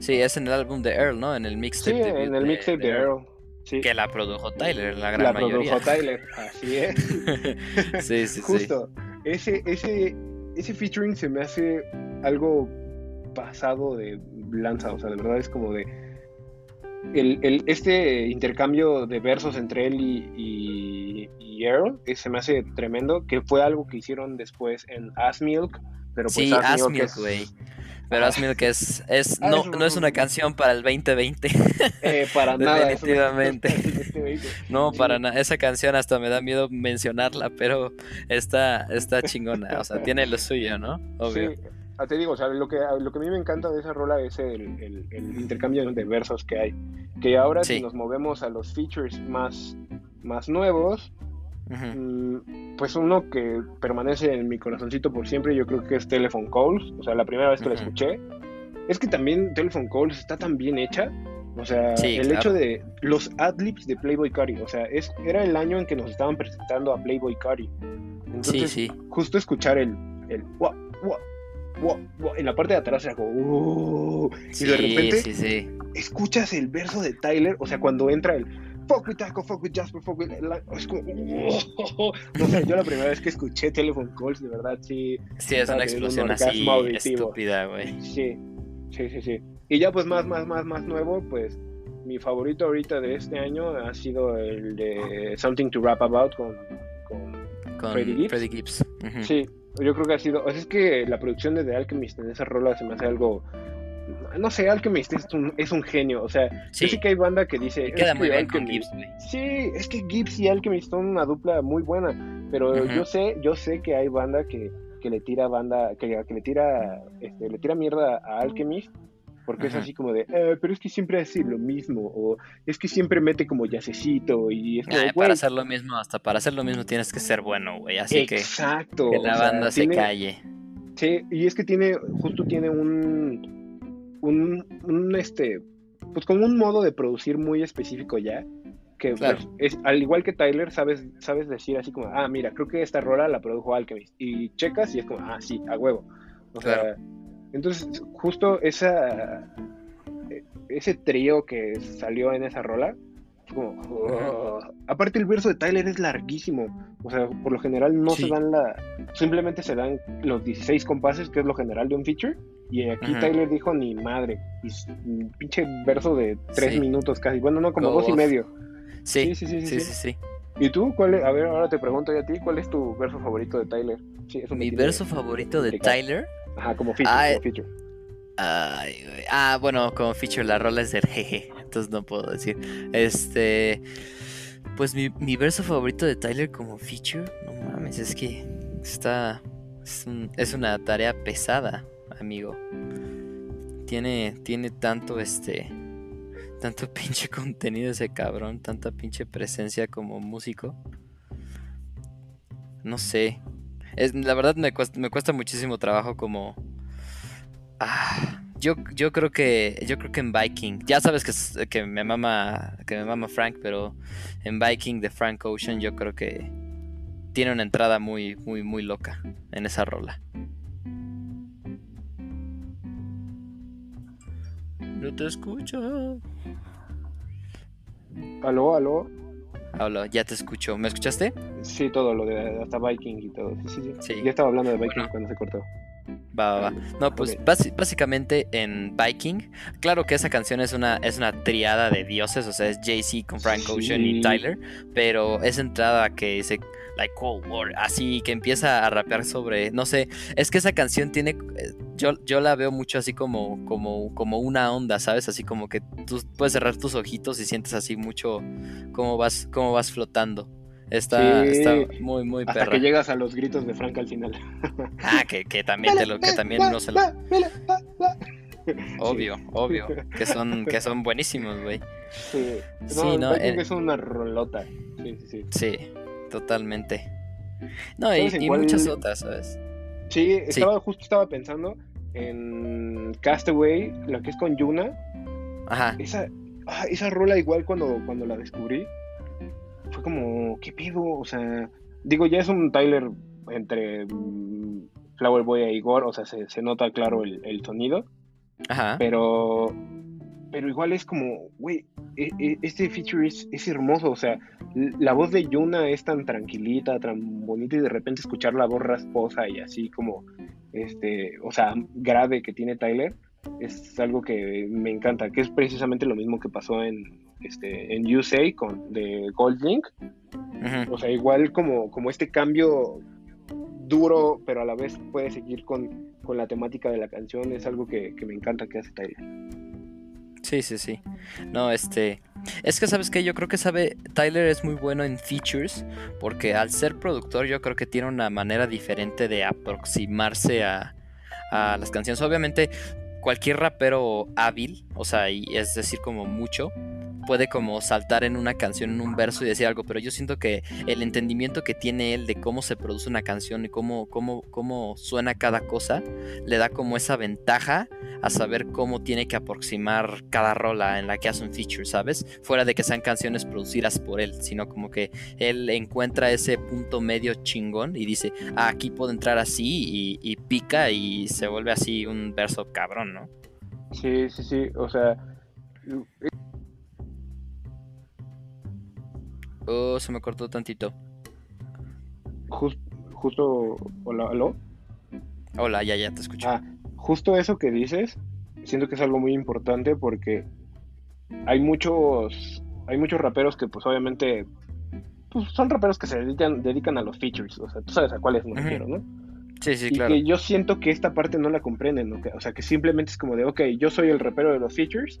Sí, es en el álbum de Earl, ¿no? En el Sí, mixtape. debut en el mixtape de Earl. Sí, Que la produjo Tyler, la gran la mayoría. produjo (laughs) Tyler, así es. (laughs) sí, sí, sí. Justo, ese, ese, ese featuring se me hace algo pasado de lanza, o sea, de verdad es como de... El, el- este intercambio de versos entre él y, y, y Earl eh, se me hace tremendo, que fue algo que hicieron después en Ass Milk, pero pues Sí, Ass Milk es- güey. Pero. Ass Milk es, es Ah, no, es no es una (laughs) canción para el 2020. eh, para nada. Definitivamente. No, para nada. Esa canción hasta me da miedo mencionarla, pero está, está chingona. O sea, tiene lo suyo, ¿no? Obvio. Sí, te digo, o sea, lo que, lo que a mí me encanta de esa rola es el, el- el intercambio de versos que hay. Que ahora Sí. si nos movemos a los features más, más nuevos, Ujú. mm, pues uno que permanece en mi corazoncito por siempre, yo creo que es Telephone Calls. O sea, la primera vez que la Ujú. escuché, es que también Telephone Calls está tan bien hecha. O sea, Sí, el claro. hecho de los adlibs de Playboy Cardi, o sea, es, era el año en que nos estaban presentando a Playboy. Sí, Entonces, sí. justo escuchar el, el "Wa, wa, wa, wa", en la parte de atrás era como "Uh", y de repente sí, sí. escuchas el verso de Tyler, o sea, cuando entra el fuck with Taco, fuck with Jasper, fuck with la- es como "Uh". no sé, yo la primera vez que escuché Telephone Calls, de verdad sí, Sí, es una un explosión así auditivo. estúpida, güey. sí, sí, sí, sí. Y ya pues más, más, más, más nuevo, pues mi favorito ahorita de este año ha sido el de Something to Rap About con, con Con Freddie Gibbs. Sí, yo creo que ha sido. o sea, es que la producción de The Alchemist en esa rola se me hace algo. No sé, Alchemist es un, es un genio. O sea, Sí. yo sé que hay banda que dice. Queda "Es muy que bien con Alchemist-". Gibbs. Sí, es que Gibbs y Alchemist son una dupla muy buena. Pero yo sé, yo sé que hay banda que, que le tira banda, que, que le tira, este, le tira mierda a Alchemist. Porque es así como de, "Eh, pero es que siempre hace lo mismo, o es que siempre mete como yacecito, y es como, Ay, "Güey, para hacer lo mismo, hasta para hacer lo mismo tienes que ser bueno, güey. Así que, exacto. que o la banda se tiene- calle. Sí, y es que tiene, justo tiene un, un, un, este, pues como un modo de producir muy específico ya, que Claro. pues, es, al igual que Tyler, sabes, sabes decir así como, ah, mira, creo que esta rola la produjo Alchemist, y checas y es como, ah, sí, a huevo. O Claro. sea, entonces, justo esa, ese trío que salió en esa rola, como, oh. aparte el verso de Tyler es larguísimo, o sea, por lo general no Sí. se dan la, simplemente se dan los 16 compases, que es lo general de un feature, y aquí. Tyler dijo ni madre, y pinche verso de 3 Sí. minutos casi, bueno, no, como Go dos y off. medio. Sí, Sí, sí, sí, sí, sí, sí, sí. ¿Y tú? ¿Cuál es? A ver, ahora te pregunto yo a ti, ¿cuál es tu verso favorito de Tyler? Sí, eso Mi verso favorito de. Tyler. Ajá, como feature, Ay. como feature. Ay, güey. Ah, bueno, como feature la rola es del jeje, entonces no puedo decir. Este, pues mi, mi verso favorito de Tyler como feature, no mames, es que está, es, un- es una tarea pesada, amigo. Tiene, tiene tanto este, tanto (laughs) pinche contenido ese cabrón, tanta pinche presencia como músico. No sé. Es, la verdad me cuesta, me cuesta muchísimo trabajo como Ah, yo, yo creo que yo creo que en Viking, ya sabes que, que me mama que me mama Frank, pero en Viking de Frank Ocean yo creo que tiene una entrada muy muy muy loca en esa rola. No te escucho. Aló, aló. Hola, ya te escucho. ¿Me escuchaste? Sí, todo lo de hasta Viking y todo. Sí, sí, sí. Sí. Ya estaba hablando de Viking Bueno. cuando se cortó. Va, va, va. No, pues básicamente en Viking, claro que esa canción es una, es una triada de dioses, o sea, es Jay-Z con Frank Ocean y. Tyler, pero es entrada que dice, like Cold War, así que empieza a rapear sobre, no sé, es que esa canción tiene, eh, yo, yo la veo mucho así como, como, como una onda, ¿sabes? Así como que tú puedes cerrar tus ojitos y sientes así mucho cómo vas, cómo vas flotando. Está, Sí. está muy, muy Hasta perra. que llegas a los gritos de Frank al final. Ah, que, que también te lo, que también no se lo. (laughs) Obvio, obvio. Que son, que son buenísimos, güey. Sí, Sí, no, no, Viking eh. es una rolota. Sí, sí, sí. Sí, totalmente. No, y, ¿Sabes en y cuál- muchas otras, ¿sabes? Sí, estaba, justo estaba pensando en Castaway, la que es con Yuna. Ajá. Esa, ah, esa rola igual cuando, cuando la descubrí, fue como, ¿qué pedo? O sea, digo, ya es un Tyler entre mm, Flower Boy e Igor, o sea, se, se nota claro el, el sonido, Ajá. pero, pero igual es como, güey, este feature es, es hermoso, o sea, la voz de Yuna es tan tranquilita, tan bonita y de repente escuchar la voz rasposa y así como, este, o sea, grave que tiene Tyler, es algo que me encanta, que es precisamente lo mismo que pasó en, este, en USA con de Gold Link, Ujú. o sea, igual como, como este cambio duro, pero a la vez puede seguir con, con la temática de la canción, es algo que, que me encanta que hace Tyler. Sí, sí, sí. No, este. Es que, ¿sabes qué? Yo creo que sabe. Tyler es muy bueno en features. Porque al ser productor, yo creo que tiene una manera diferente de aproximarse a, a las canciones. Obviamente, cualquier rapero hábil, o sea, y es decir, como mucho, puede como saltar en una canción, en un verso y decir algo. Pero yo siento que el entendimiento que tiene él de cómo se produce una canción y cómo, cómo, cómo suena cada cosa, le da como esa ventaja a saber cómo tiene que aproximar cada rola en la que hace un feature, ¿sabes? Fuera de que sean canciones producidas por él, sino como que él encuentra ese punto medio chingón y dice, ah, aquí puedo entrar así y, y pica y se vuelve así un verso cabrón, ¿no? Sí, sí, sí, o sea, Oh, se me cortó tantito. jus- justo, hola, ¿aló? Hola, ya, ya te escucho. Ah, justo eso que dices, siento que es algo muy importante porque hay muchos, hay muchos raperos que pues obviamente pues, son raperos que se dedican, dedican a los features, o sea, tú sabes a cuáles me refiero, ¿no? Sí, sí, y claro. que yo siento que esta parte no la comprenden, ¿no? O sea, que simplemente es como de, ok, yo soy el rapero de los features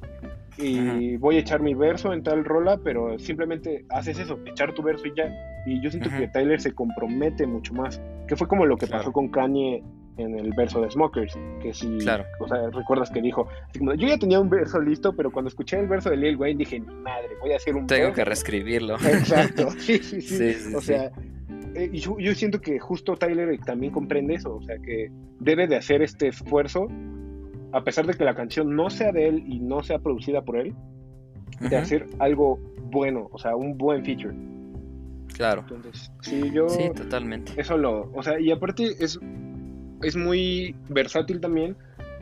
y voy a echar mi verso en tal rola, pero simplemente haces eso, echar tu verso y ya. Y yo siento que Tyler se compromete mucho más, que fue como lo que Claro. pasó con Kanye en el verso de Smokers, que si, Claro. o sea, recuerdas que dijo, así como, yo ya tenía un verso listo, pero cuando escuché el verso de Lil Wayne dije, "Ni madre, voy a hacer un Tengo verso". que reescribirlo. Exacto, (laughs) sí, sí, sí. Sí, sí, o sí. sea, eh, y yo, yo siento que justo Tyler también comprende eso, o sea, que debe de hacer este esfuerzo, a pesar de que la canción no sea de él y no sea producida por él, de hacer algo bueno, o sea, un buen feature. Claro. Entonces, sí, yo Sí, totalmente. eso lo, o sea, y aparte es, es muy versátil también,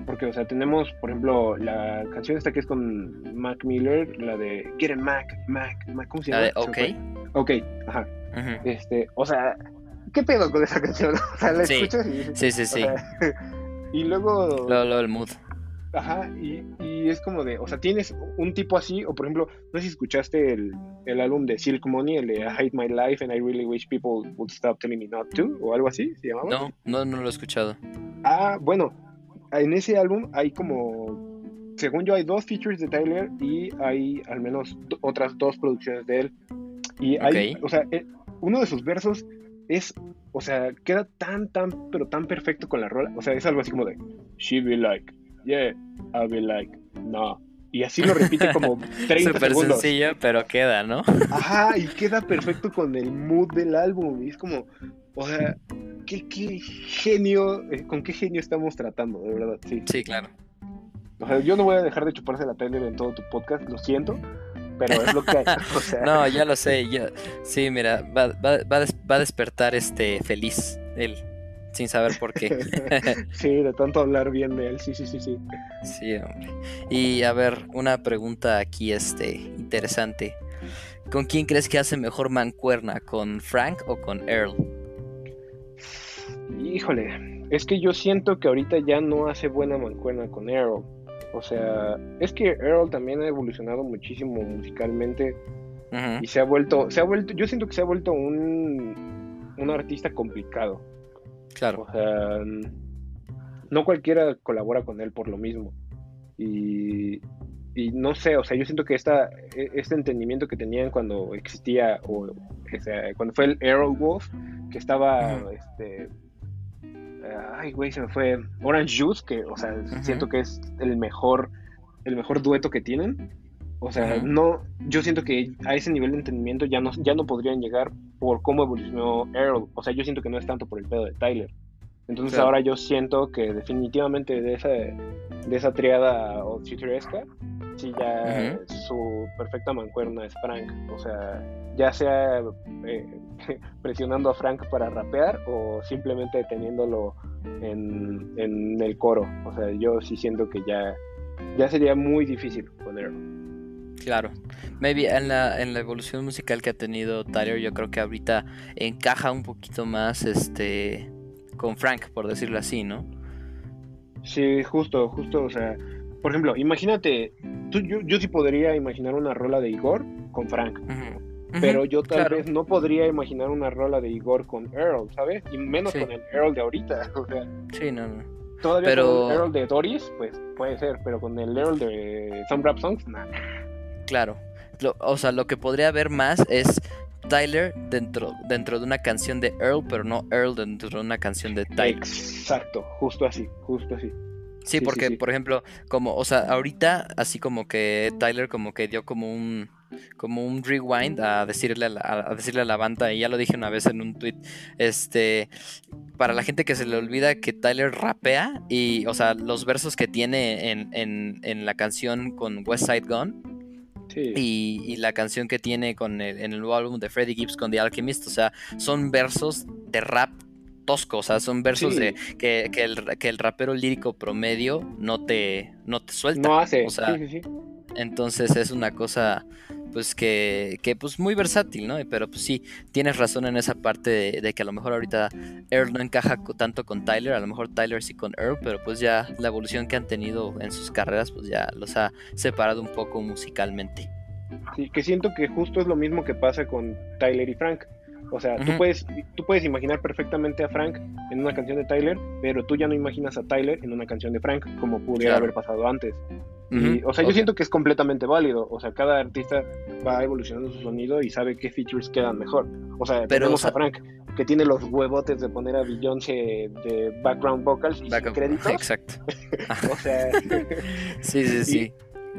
porque, o sea, tenemos, por ejemplo, la canción esta que es con Mac Miller, la de Get a Mac, Mac, Mac, ¿cómo se La llama? de Se me OK. Ok, ajá. Ujú. Este, o sea, ¿qué pedo con esa canción? (laughs) O sea, la Sí. escuchas y dices, Sí, sí, o sí. sea, (laughs) y luego, Lo, lo del mood. ajá, y, y es como de, o sea, tienes un tipo así, o por ejemplo, no sé si escuchaste el, el álbum de Silk Money, el de I Hate My Life and I Really Wish People Would Stop Telling Me Not To, o algo así, ¿se llamaba? No, no, no lo he escuchado. Ah, bueno, en ese álbum hay como, según yo, hay dos features de Tyler y hay al menos otras dos producciones de él. Y hay, Ok. o sea, eh, uno de sus versos es, o sea, queda tan, tan, pero tan perfecto con la rola. O sea, es algo así como de, she be like, yeah, I be like, no. Y así lo repite como (laughs) 30 Súper segundos. sencillo, pero queda, ¿no? Ajá, y queda perfecto con el mood del álbum. Y es como, o sea, qué, qué genio, eh, con qué genio estamos tratando, de verdad, sí. Sí, claro. O sea, yo no voy a dejar de chuparse la Tyler en todo tu podcast, lo siento, pero es lo que hay. (laughs) O sea, No, ya lo sé. Sí, mira, va, va, va, a des- va a despertar este feliz él, sin saber por qué. (laughs) sí, de tanto hablar bien de él, sí, sí, sí, sí. Sí, hombre. Y a ver, una pregunta aquí, este, interesante. ¿con quién crees que hace mejor mancuerna? ¿Con Frank o con Earl? Híjole, es que yo siento que ahorita ya no hace buena mancuerna con Earl. O sea, es que Earl también ha evolucionado muchísimo musicalmente y se ha vuelto, se ha vuelto, yo siento que se ha vuelto un, un artista complicado. Claro. O sea, no cualquiera colabora con él por lo mismo. Y, y no sé, o sea, yo siento que esta, e- este entendimiento que tenían cuando existía, o, o sea, cuando fue el Arrow Wolf, que estaba, este, ay, güey, se me fue Orange Juice, que, o sea, siento que es el mejor, el mejor dueto que tienen. O sea, no, yo siento que a ese nivel de entendimiento ya no, ya no podrían llegar por cómo evolucionó Earl. O sea, yo siento que no es tanto por el pedo de Tyler. Entonces Claro. ahora yo siento que definitivamente de esa, de esa triada o futuresca, sí ya su perfecta mancuerna es Frank. O sea, ya sea eh, (laughs) presionando a Frank para rapear o simplemente teniéndolo en, en el coro. O sea, yo sí siento que ya, ya sería muy difícil con Earl. Claro. Maybe en la, en la evolución musical que ha tenido Tyler, yo creo que ahorita encaja un poquito más este con Frank, por decirlo así, ¿no? Sí, justo, justo, o sea, por ejemplo, imagínate, tú, yo, yo sí podría imaginar una rola de Igor con Frank, Pero yo tal claro. vez no podría imaginar una rola de Igor con Earl, ¿sabes? Y menos Sí. con el Earl de ahorita, (laughs) o sea, Sí, no, no. todavía Pero- con el Earl de Doris, pues puede ser, pero con el Earl de Some Rap Songs, nah. Claro. Lo- o sea, lo que podría haber más es Tyler dentro, dentro de una canción de Earl, pero no Earl dentro de una canción de Tyler. Exacto, justo así, justo así. Sí, sí, porque, sí. por ejemplo, como, o sea, ahorita, así como que Tyler como que dio como un como un rewind a decirle a la, a decirle a la banda, y ya lo dije una vez en un tweet, este, para la gente que se le olvida que Tyler rapea, y, o sea, los versos que tiene en, en, en la canción con West Side Gun, Sí, y, y la canción que tiene con el, en el nuevo álbum de Freddie Gibbs con The Alchemist, o sea, son versos de rap tosco, o sea, son versos Sí. de que, que el, que el rapero lírico promedio no te, no te suelta. no hace, o sea, sí. Entonces es una cosa pues que, que pues muy versátil, ¿no? Pero pues sí, tienes razón en esa parte de, de que a lo mejor ahorita Earl no encaja tanto con Tyler, a lo mejor Tyler sí con Earl, pero pues ya la evolución que han tenido en sus carreras pues ya los ha separado un poco musicalmente. Sí, que siento que justo es lo mismo que pasa con Tyler y Frank. O sea, tú, puedes, tú puedes imaginar perfectamente a Frank en una canción de Tyler, pero tú ya no imaginas a Tyler en una canción de Frank, como pudiera Claro. haber pasado antes. Y, o sea, yo siento que es completamente válido. O sea, cada artista va evolucionando su sonido y sabe qué features quedan mejor. O sea, Pero, tenemos o sea- a Frank, que tiene los huevotes de poner a Beyoncé de background vocals y sin Backup- créditos. Exacto. (laughs) O sea, (laughs) Sí, sí, sí.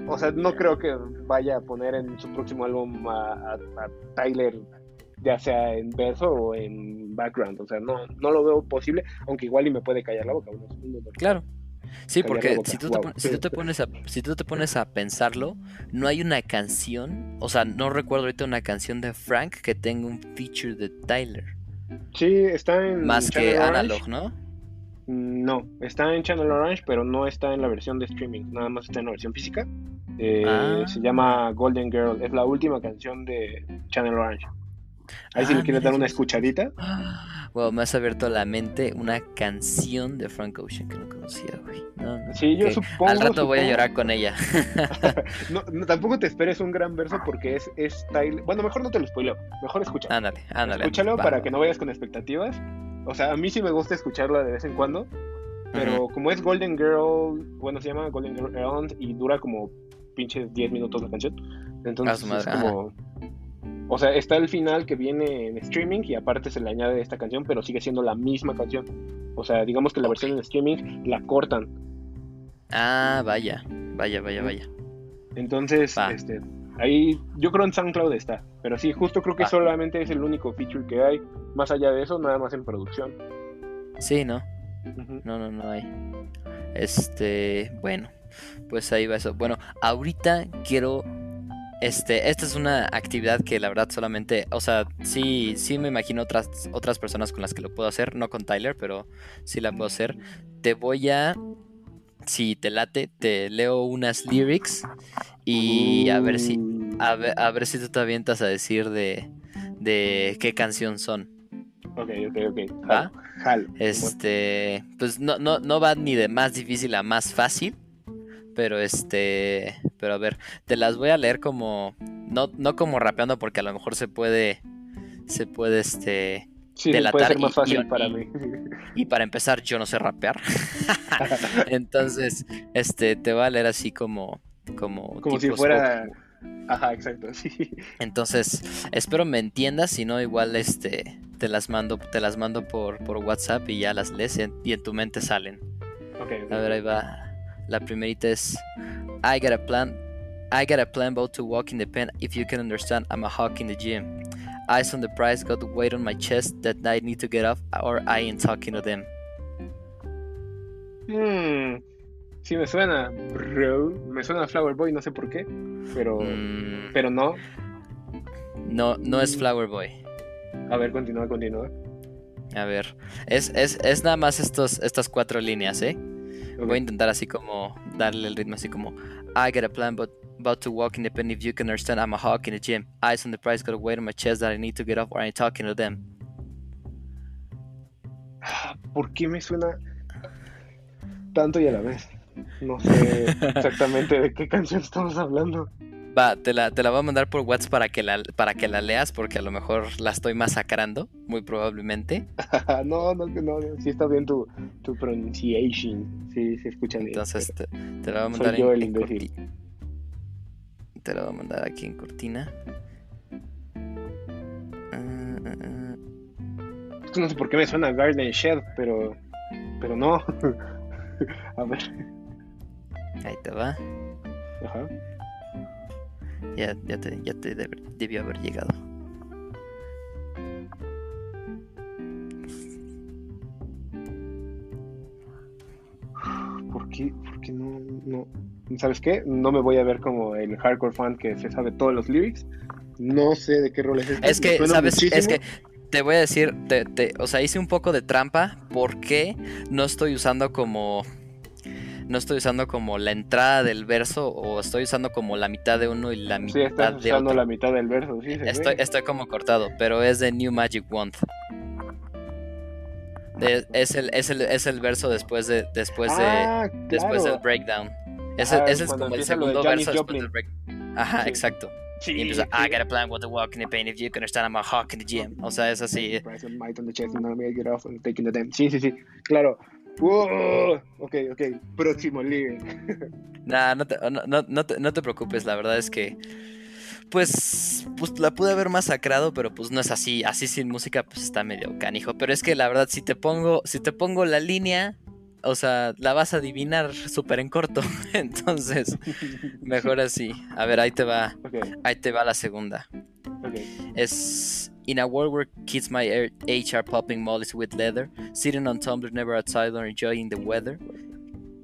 o sea, no creo que vaya a poner en su próximo álbum a, a- a Tyler, ya sea en verso o en background. O sea, no, no lo veo posible, aunque igual y me puede callar la boca. Claro. Sí, porque si tú, te, wow. pon- si tú te pones a si tú te pones a pensarlo, no hay una canción, o sea, no recuerdo ahorita una canción de Frank que tenga un feature de Tyler, Sí, está en más que Orange. Analog, ¿no? No, está en Channel Orange, pero no está en la versión de streaming, nada más está en la versión física. Eh, Ah. Se llama Golden Girl, es la última canción de Channel Orange. Ahí si Ah, le quieres dar una escuchadita. Wow, me has abierto la mente una canción de Frank Ocean que no conocía, güey. No, no. Sí, yo supongo. Al rato voy a llorar con ella. (laughs) No, no, tampoco te esperes un gran verso porque es, es Tyler. Bueno, mejor no te lo spoileo, mejor escucha. Ándale, ándale. Escúchalo para que no vayas con expectativas. O sea, a mí sí me gusta escucharla de vez en cuando, pero como es Golden Girl, bueno, se llama Golden Girl y dura como pinches 10 minutos la canción. Entonces es como... O sea, está el final que viene en streaming y aparte se le añade esta canción, pero sigue siendo la misma canción. O sea, digamos que la versión en streaming la cortan. Ah, vaya, vaya, vaya, vaya. Entonces, Va. este, ahí yo creo en SoundCloud está. Pero sí, justo creo que Va. solamente es el único feature que hay. Más allá de eso, nada más en producción. Sí, ¿no? No, no, no hay. Este, bueno, pues ahí va eso. Bueno, ahorita quiero. Este, esta es una actividad que la verdad solamente, o sea, sí, sí me imagino otras, otras personas con las que lo puedo hacer, no con Tyler, pero sí la puedo hacer. Te voy a, si te late, te leo unas lyrics y a ver si, a ver, a ver si tú te avientas a decir de, de qué canción son. Ok, ok, ok. Jalo. Este, pues no, no, no va ni de más difícil a más fácil. Pero este, pero a ver, te las voy a leer como, no, no como rapeando porque a lo mejor se puede, se puede este, Sí, delatar puede ser y- más fácil y- para y- mí. y para empezar yo no sé rapear. (laughs) Entonces, este, te va a leer así como, como, Como si fuera-. Ajá, exacto, sí. Entonces, espero me entiendas, si no igual este te las mando, te las mando por, por WhatsApp y ya las lees y en, y en tu mente salen. Ok, ok. A ver, ahí va. La primerita es I got a plan I got a plan boat to walk in the pen if you can understand I'm a hawk in the gym. Eyes on the prize, got weight on my chest that I need to get off or I ain't talking to them. Hmm, sí me suena, bro. Me suena a Flower Boy, no sé por qué. Pero, Mm, pero no. no, no es Flower Boy. A ver, continúa, continúa. A ver, es, es, es nada más estos, estas cuatro líneas, ¿eh? Voy a intentar así como darle el ritmo así como I got a plan but about to walk in the pen if you can understand I'm a hawk in the gym. Eyes on the prize, got a weight on my chest that I need to get off or I ain't talking to them. (sighs) ¿Por qué me suena tanto y a la vez? No sé (laughs) exactamente de qué canción estamos hablando. Va, te la, te la voy a mandar por WhatsApp para que la, para que la leas porque a lo mejor la estoy masacrando, muy probablemente. (laughs) no, no, no, no, sí está bien tu, tu pronunciation. Sí, se escucha bien. Entonces te, te la voy a Soy mandar yo en, el imbécil. Te la voy a mandar aquí en cortina. Es que no sé por qué me suena Garden Shed, pero, pero no. (laughs) a ver. Ahí te va. Ajá. Ya, ya te, ya te deb- debió haber llegado. ¿Por qué, por qué no, no? ¿Sabes qué? No me voy a ver como el hardcore fan que se sabe todos los lyrics. No sé de qué rol es este. Es que, ¿sabes? Es que te voy a decir, te, te- o sea, hice un poco de trampa porque no estoy usando como... No estoy usando como la entrada del verso o estoy usando como la mitad de uno y la Sí, mitad estás de usando otro. la mitad del verso, sí, se Estoy, ve. estoy como cortado, pero es de New Magic Wand. Es, el, es, el, es el verso después de después de ah, después del breakdown. Ese, ese es como el segundo verso después del break. Ajá, Sí. exacto. Sí, Y empieza, sí. I got a plan with the walk in the pain if you can understand I'm a hawk in the gym. O sea, es así. Sí, sí, sí. Claro. Wow. Ok, ok. Próximo lyric. (laughs) Nah, no te, no, no- te, no te preocupes, la verdad es que. Pues, pues la pude haber masacrado, pero pues no es así. Así sin música, pues está medio canijo. Pero es que la verdad, si te pongo, si te pongo la línea, o sea, la vas a adivinar súper en corto. (laughs) Entonces, mejor así. A ver, ahí te va. Ahí te va la segunda. ok. Es in a world where kids my age are popping mollies with leather, sitting on Tumblr never outside or enjoying the weather.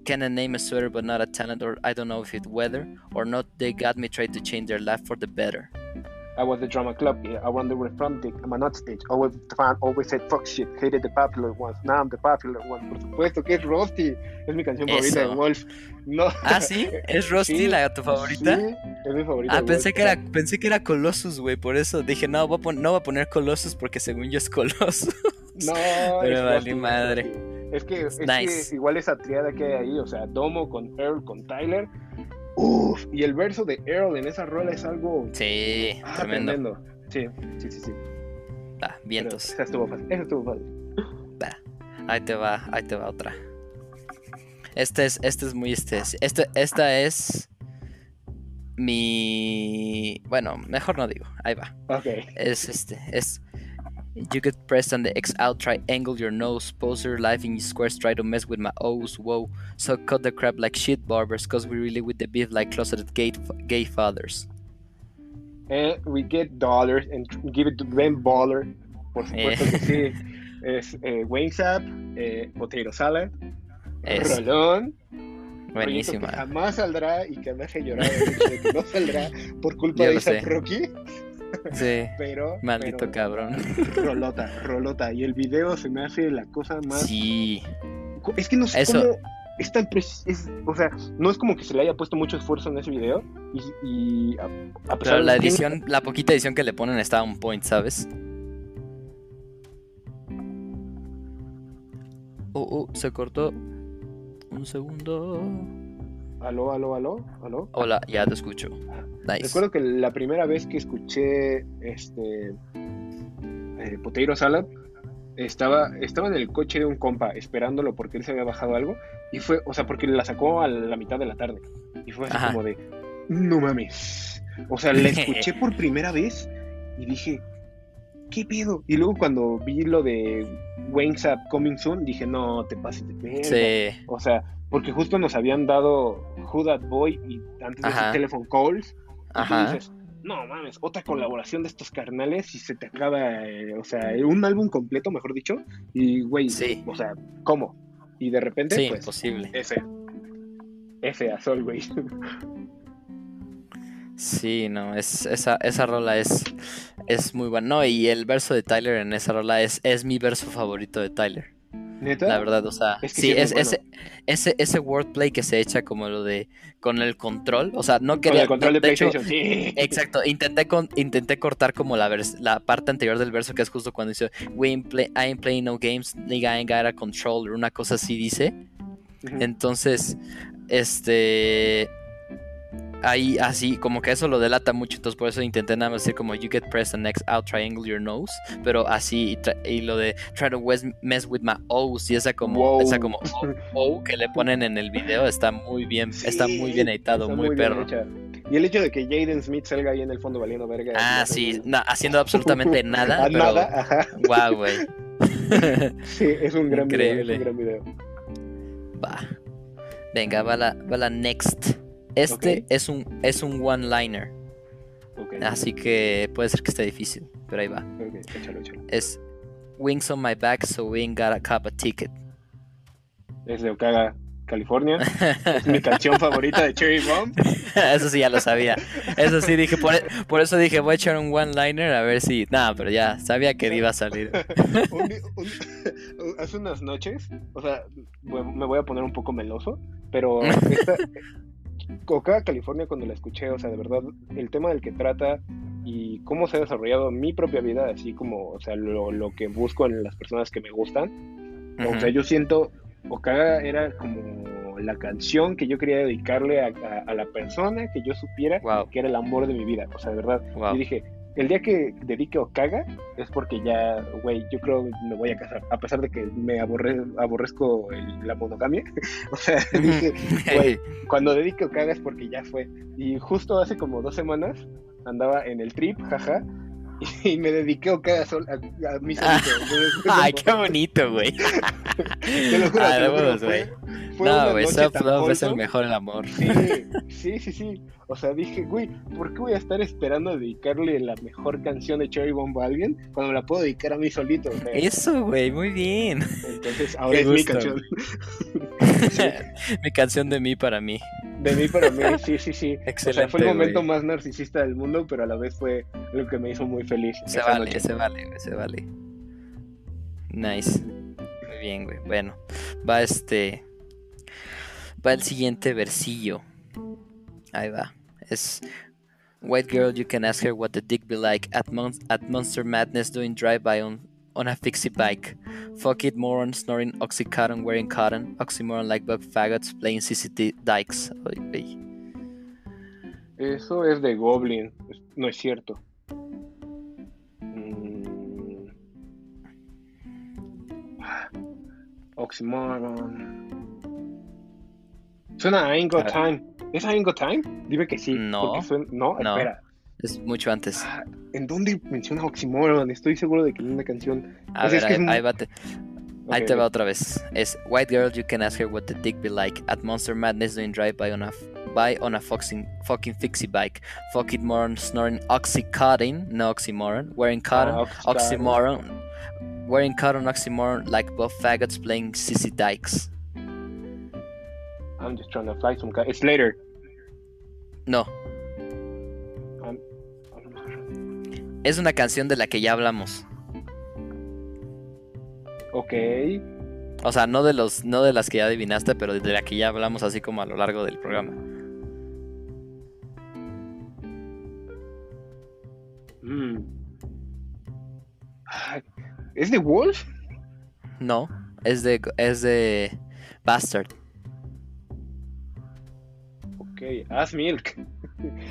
Can I name a sweater but not a talent, or I don't know if it weather or not? They got me trying to change their life for the better. I was the drama club. Yeah, I won the frantic. I'm a not stage. Always the fan. Always said fuck shit. Hated the popular ones. Now I'm the popular one. Por supuesto que es Rusty. Es mi canción favorita de Wolf. No. Ah, sí, es (laughs) Rusty Sí, la tu favorita. Sí, es mi favorita. Ah, pensé Wolf. que era pensé que era Colossus, güey, por eso dije no voy a no voy a poner Colossus porque según yo es Colossus. (laughs) No, (laughs) Pero vale madre. es que, es Nice. que igual esa triada que hay ahí, o sea, Domo con Earl, con Tyler. Uff, y el verso de Earl en esa rola es algo Sí, ah, tremendo. tremendo. Sí, sí, sí, sí. Ah, Pero vientos. esa estuvo fácil. Esa estuvo fácil. Ahí te va, ahí te va otra. Este es, este es muy este, este, esta es mi, bueno, mejor no digo, ahí va. Ok. Es este, es You get pressed on the X out, triangle your nose, pose your life in your squares, try to mess with my O's, whoa. So cut the crap like shit barbers, cause we really with the beef like closeted gay, gay fathers. And we get dollars and give it to Ben Baller. Por supuesto Eh. que sí. (laughs) Es eh, Wings Up, eh, Potato Salad, Es Rolón. Buenísima. que jamás saldrá y que me hace llorar (laughs) que no saldrá por culpa Yo de sé. Rocky. Sí, (laughs) Pero. maldito pero, cabrón. (laughs) Rolota, rolota. Y el video se me hace la cosa más. Sí. Es que no sé Eso- cómo. es tan es, o sea, no es como que se le haya puesto mucho esfuerzo en ese video y, y a, a pesar Pero la que edición, la poquita edición que le ponen está on point, ¿sabes? Oh, oh, se cortó. Un segundo. Aló, aló, aló, aló. Hola, ya te escucho. Nice. Recuerdo que la primera vez que escuché este eh, Potato Salad estaba, estaba en el coche de un compa esperándolo porque él se había bajado algo y fue, o sea, porque la sacó a la mitad de la tarde y fue así Ajá. como de, no mames. O sea, la (laughs) escuché por primera vez y dije, ¿qué pedo? Y luego cuando vi lo de Wings Up Coming Soon dije, no, te pases de verga. Sí. O sea, porque justo nos habían dado Who That Boy y antes de Ajá. Telephone Calls. Ajá. dices, no mames, otra colaboración de estos carnales y se te acaba, eh, o sea, un álbum completo, mejor dicho. Y, güey, Sí. o sea, ¿cómo? Y de repente, Sí, pues, imposible. F. F a Sol, güey. Sí, no, es, esa, esa rola es, es muy buena. No, y el verso de Tyler en esa rola es, es mi verso favorito de Tyler. ¿Neta? La verdad, o sea, Es que sí, es es, ese, ese, ese wordplay que se echa como lo de con el control, o sea, no Con quería, el control de, de hecho, PlayStation, sí. (laughs) Exacto, intenté con, intenté cortar como la vers- la parte anterior del verso que es justo cuando dice We ain't play, I ain't playing no games, nigga I ain't got a controller, una cosa así dice. Entonces, este ahí así como que eso lo delata mucho, entonces por eso intenté nada más decir como you get pressed and next out triangle your nose, pero así y, lo de try to mess with my O's y esa como Wow. esa como O, O que le ponen en el video está muy bien, está muy bien editado, muy, perro. Y el hecho de que Jaden Smith salga ahí en el fondo valiendo verga. Ah, sí, no, haciendo absolutamente (laughs) nada, pero nada, ajá. Wow, güey. (laughs) Sí, es un gran video. Increíble. Es un gran video. Va. Venga, va la, va la next. Este es un es un one-liner, así que puede ser que esté difícil, pero ahí va. ok, échalo, échalo. Es Wings on my back, so we ain't got a cop a ticket. Es de Ocaga, California. (laughs) Es mi canción favorita de Cherry Bomb. (laughs) eso sí ya lo sabía. Eso sí dije, por, por eso dije, voy a echar un one-liner a ver si. Nada, pero ya sabía que iba a salir. (laughs) Un di- un- hace unas noches, o sea, me voy a poner un poco meloso, pero esta, Ocaga, California, cuando la escuché, o sea, de verdad, el tema del que trata y cómo se ha desarrollado mi propia vida, así como, o sea, lo, lo que busco en las personas que me gustan, O sea, yo siento, Okaga era como la canción que yo quería dedicarle a, a- a la persona que yo supiera Wow. que era el amor de mi vida. O sea, de verdad. Wow. Y dije, el día que dedique Okaga es porque ya, güey, yo creo que me voy a casar. A pesar de que me aborre, aborrezco el- la monogamia. (laughs) o sea, dije, güey, (laughs) cuando dedique Okaga es porque ya fue. Y justo hace como dos semanas andaba en el trip, jaja. Y me dediqué Okaga sol, a, a mí solito. Entonces, (laughs) Ay, qué bonito, güey. Te lo juro, Ah, juro, güey. No, güey, self-love es el mejor el amor. Sí, sí, sí, sí. O sea, dije, güey, ¿por qué voy a estar esperando a dedicarle la mejor canción de Cherry Bomb a alguien cuando la puedo dedicar a mí solito? O sea, Eso, güey, muy bien. entonces, (laughs) ahora Qué es mi canción. (laughs) Mi canción de mí para mí. De mí para mí, sí, sí, sí. Excelente. o sea, fue el momento güey. más narcisista del mundo, pero a la vez fue lo que me hizo muy feliz. Se vale, noche. se vale, güey, se vale. Nice. Muy bien, güey. Bueno, va este. Va el siguiente versillo. Ahí va. Es. White girl, you can ask her what the dick be like at, mon- at Monster Madness doing drive-by on, on a fixie bike. Fuck it, moron, snoring oxycodone, wearing cotton. Oxymoron like bug faggots, playing CCT dykes. Ay, güey. Eso es de Goblin, no es cierto. Mm. Oxymoron. Suena a Ain't Got Time. ¿Es Ain't Got Time? Dime que sí. No. suena- No, No. espera. Es mucho antes. Ah, ¿En dónde menciona Oxymoron? Estoy seguro de que en una canción. A pues es ver, que ahí, es muy- ahí va. te- Ahí Ok, te va otra vez. Es White Girl, you can ask her what the dick be like. At Monster Madness doing drive by on a by on a fucking fucking fixie bike. Fuck it moron snoring oxycodone, no oxymoron. Wearing cotton, Ah, oxymoron. Wearing cotton oxymoron like both faggots playing sissy dykes. I'm just trying to fly some kite. It's later. No, I'm- es una canción de la que ya hablamos. Ok. O sea, no de los, no de las que ya adivinaste, pero de la que ya hablamos así como a lo largo del programa. Mm. ¿Es de Wolf? No, es de, es de Bastard. Ok, As Milk.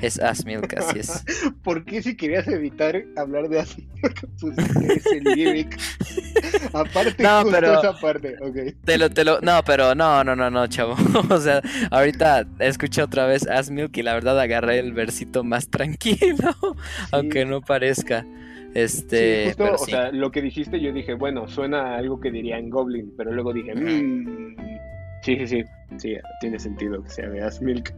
Es As Milk, así es. (laughs) ¿Por qué si querías evitar hablar de As Milk (laughs) pusiste ese lyric? (laughs) Aparte, No, justo pero- esa parte, ok. Te lo, te lo, no, pero no, no, no, no, chavo. O sea, ahorita escuché otra vez As Milk y la verdad agarré el versito más tranquilo, aunque no parezca. Este, sí, justo, pero o sí. sea, lo que dijiste, yo dije, bueno, suena a algo que diría en Goblin, pero luego dije, Ujú. "Mm". sí, sí, sí, sí, tiene sentido que sea de As Milk.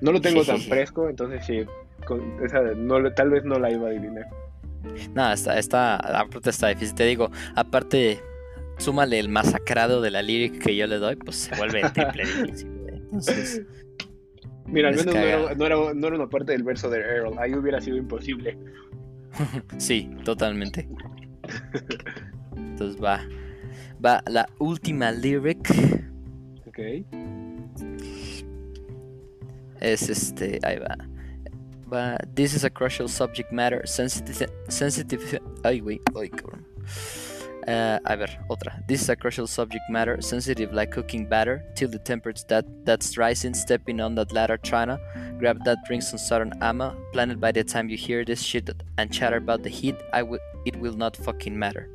No lo tengo tan fresco, entonces sí, con esa no, tal vez no la iba a adivinar. No, está, está, aparte está difícil. Te digo, aparte, súmale el masacrado de la lyric que yo le doy, pues se vuelve (laughs) triple difícil. Entonces, Mira, al menos no era, no, era, no era una parte del verso de Earl, ahí hubiera sido imposible. (laughs) sí, totalmente. (laughs) Entonces va, va la última lyric. Ok. Es este, ahí va. Va, this is a crucial subject matter, sensitive, sensitive, ay güey, ay cabrón. Eh, a ver, otra. This is a crucial subject matter, sensitive like cooking batter, till the temperatures that that's rising, stepping on that ladder, trying to grab that drink some southern ama, planet by the time you hear this shit and chatter about the heat, I will, it will not fucking matter.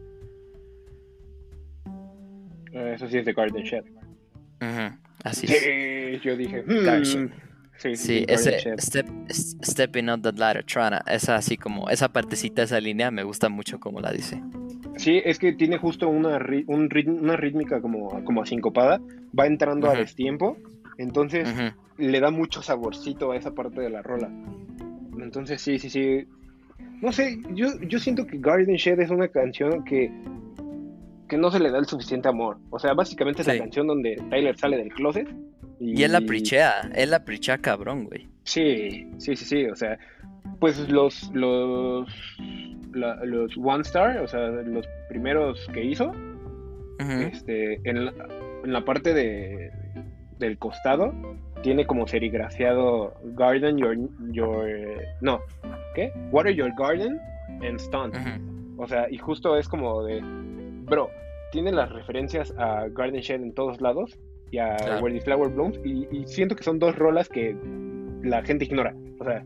Eh, Eso sí es de Garden Shed. Ujú, Así es. Sí, (laughs) yo dije, hmm. Sí, sí, ese step, stepping on that ladder, to- esa así como, esa partecita, esa línea, me gusta mucho como la dice. Sí, es que tiene justo una, un una rítmica como, como asincopada, va entrando a Ujú. destiempo, entonces le da mucho saborcito a esa parte de la rola. Entonces sí, sí, sí. No sé, yo, yo siento que Garden Shed es una canción que, que no se le da el suficiente amor. O sea, básicamente es Sí. la canción donde Tyler sale del closet. Y, Y él la prichea, él la prichea cabrón, güey. Sí, sí, sí, sí. O sea, pues los, los, la- los One Star, o sea, los primeros que hizo, este, en la, en la parte de, del costado tiene como serigrafiado Garden Your, your no, ¿qué? Water Your Garden and Stunt. Ujú. O sea, y justo es como de, bro, tiene las referencias a Garden Shed en todos lados y a Claro. Where the Flower Blooms y, y siento que son dos rolas que la gente ignora. O sea,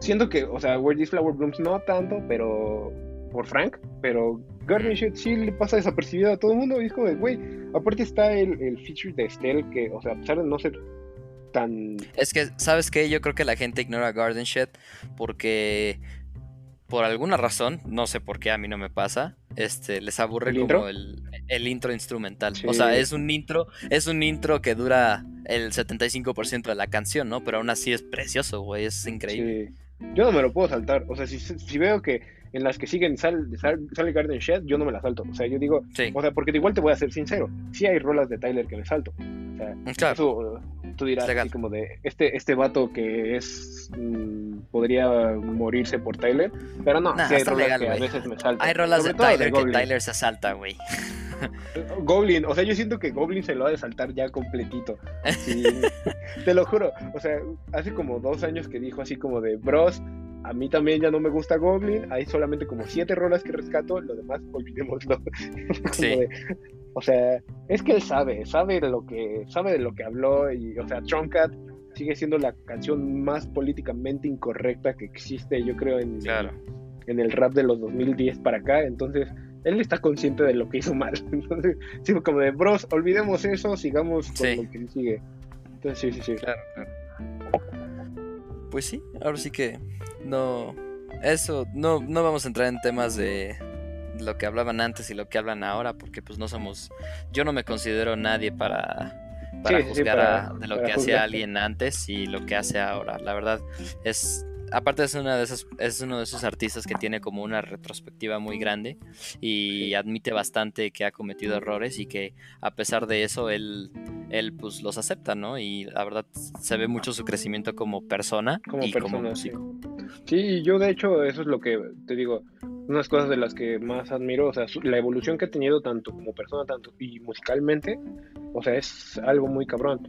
siento que, o sea, Where This Flower Blooms no tanto, pero por Frank, pero Garden. Shed sí le pasa desapercibido a todo el mundo. Y es como de, güey, aparte está el, el feature de Estelle, que, o sea, a pesar de no ser tan. Es que, ¿sabes qué? Yo creo que la gente ignora Garden Shed porque por alguna razón, no sé por qué a mí no me pasa, este, les aburre ¿El como intro? el, el intro instrumental. Sí. O sea, es un intro, es un intro que dura el 75% de la canción, ¿no? Pero aún así es precioso, güey, es increíble. Sí. Yo no me lo puedo saltar. O sea, si, si veo que en las que siguen sale, sale, sale Garden Shed, yo no me la salto. O sea, yo digo, Sí, o sea, porque igual te voy a ser sincero. Sí hay rolas de Tyler que me salto. O sea, claro. Eso, eh, tú dirás así como de este este vato que es mm, podría morirse por Tyler, pero no, Nah, sí hay rolas legal, que a veces me saltan. Hay rolas de Tyler que. Tyler se salta, güey. (laughs) Goblin, o sea, yo siento que Goblin se lo ha de saltar ya completito. (laughs) Sí, te lo juro. O sea, hace como dos años que dijo así como de bros. A mí también ya no me gusta Goblin. Hay solamente como siete rolas que rescato. Lo demás, olvidémoslo. (laughs) Sí. de- o sea, es que él sabe, sabe de lo que, sabe de lo que habló. Y, o sea, Trumcat sigue siendo la canción más políticamente incorrecta que existe, yo creo, en, Claro. en el rap de los 2010 para acá. Entonces, él está consciente de lo que hizo mal. (laughs) Entonces, sí, como de bros, olvidemos eso, sigamos con Sí. lo que sigue. Entonces, sí, sí, sí. Claro, Pues sí, ahora sí que no. Eso, no, no vamos a entrar en temas de lo que hablaban antes y lo que hablan ahora, porque pues no somos. Yo no me considero nadie para, para Sí, sí, sí, juzgar para- a- de lo que hacía juzgar. alguien antes y lo que hace ahora. La verdad, es. Aparte es una de esas, es uno de esos artistas que tiene como una retrospectiva muy grande y admite bastante que ha cometido errores y que a pesar de eso él, él pues los acepta, ¿no? Y la verdad se ve mucho su crecimiento como persona Como y como persona, sí. músico. Sí, yo de hecho, eso es lo que te digo. unas cosas de las que más admiro, o sea, la evolución que ha tenido tanto como persona, tanto y musicalmente, o sea, es algo muy cabrón.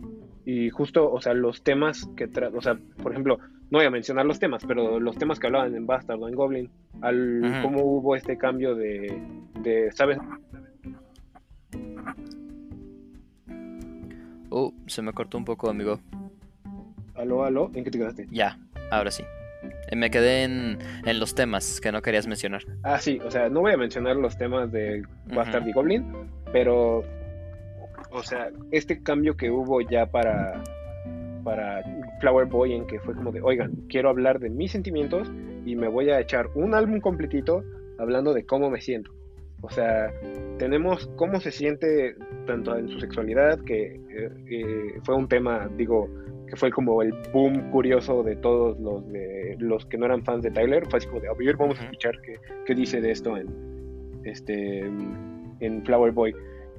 Y justo, o sea, los temas que tra o sea, por ejemplo, no voy a mencionar los temas, pero los temas que hablaban en Bastard o en Goblin, al Ujú. cómo hubo este cambio de, de ¿sabes? Uh, se me cortó un poco, amigo. Aló, aló, ¿en qué te quedaste? Ya, ahora sí. Eh, Me quedé en, en los temas que no querías mencionar. Ah, sí, o sea, no voy a mencionar los temas de Bastard y Goblin, pero, o sea, este cambio que hubo ya para, para Flower Boy, en que fue como de, oigan, quiero hablar de mis sentimientos y me voy a echar un álbum completito hablando de cómo me siento. O sea, tenemos cómo se siente tanto en su sexualidad, que eh, eh, fue un tema, digo, que fue como el boom curioso de todos los de los que no eran fans de Tyler. Fue así como de, a ver, vamos a escuchar qué, qué dice de esto en, este, en Flower Boy.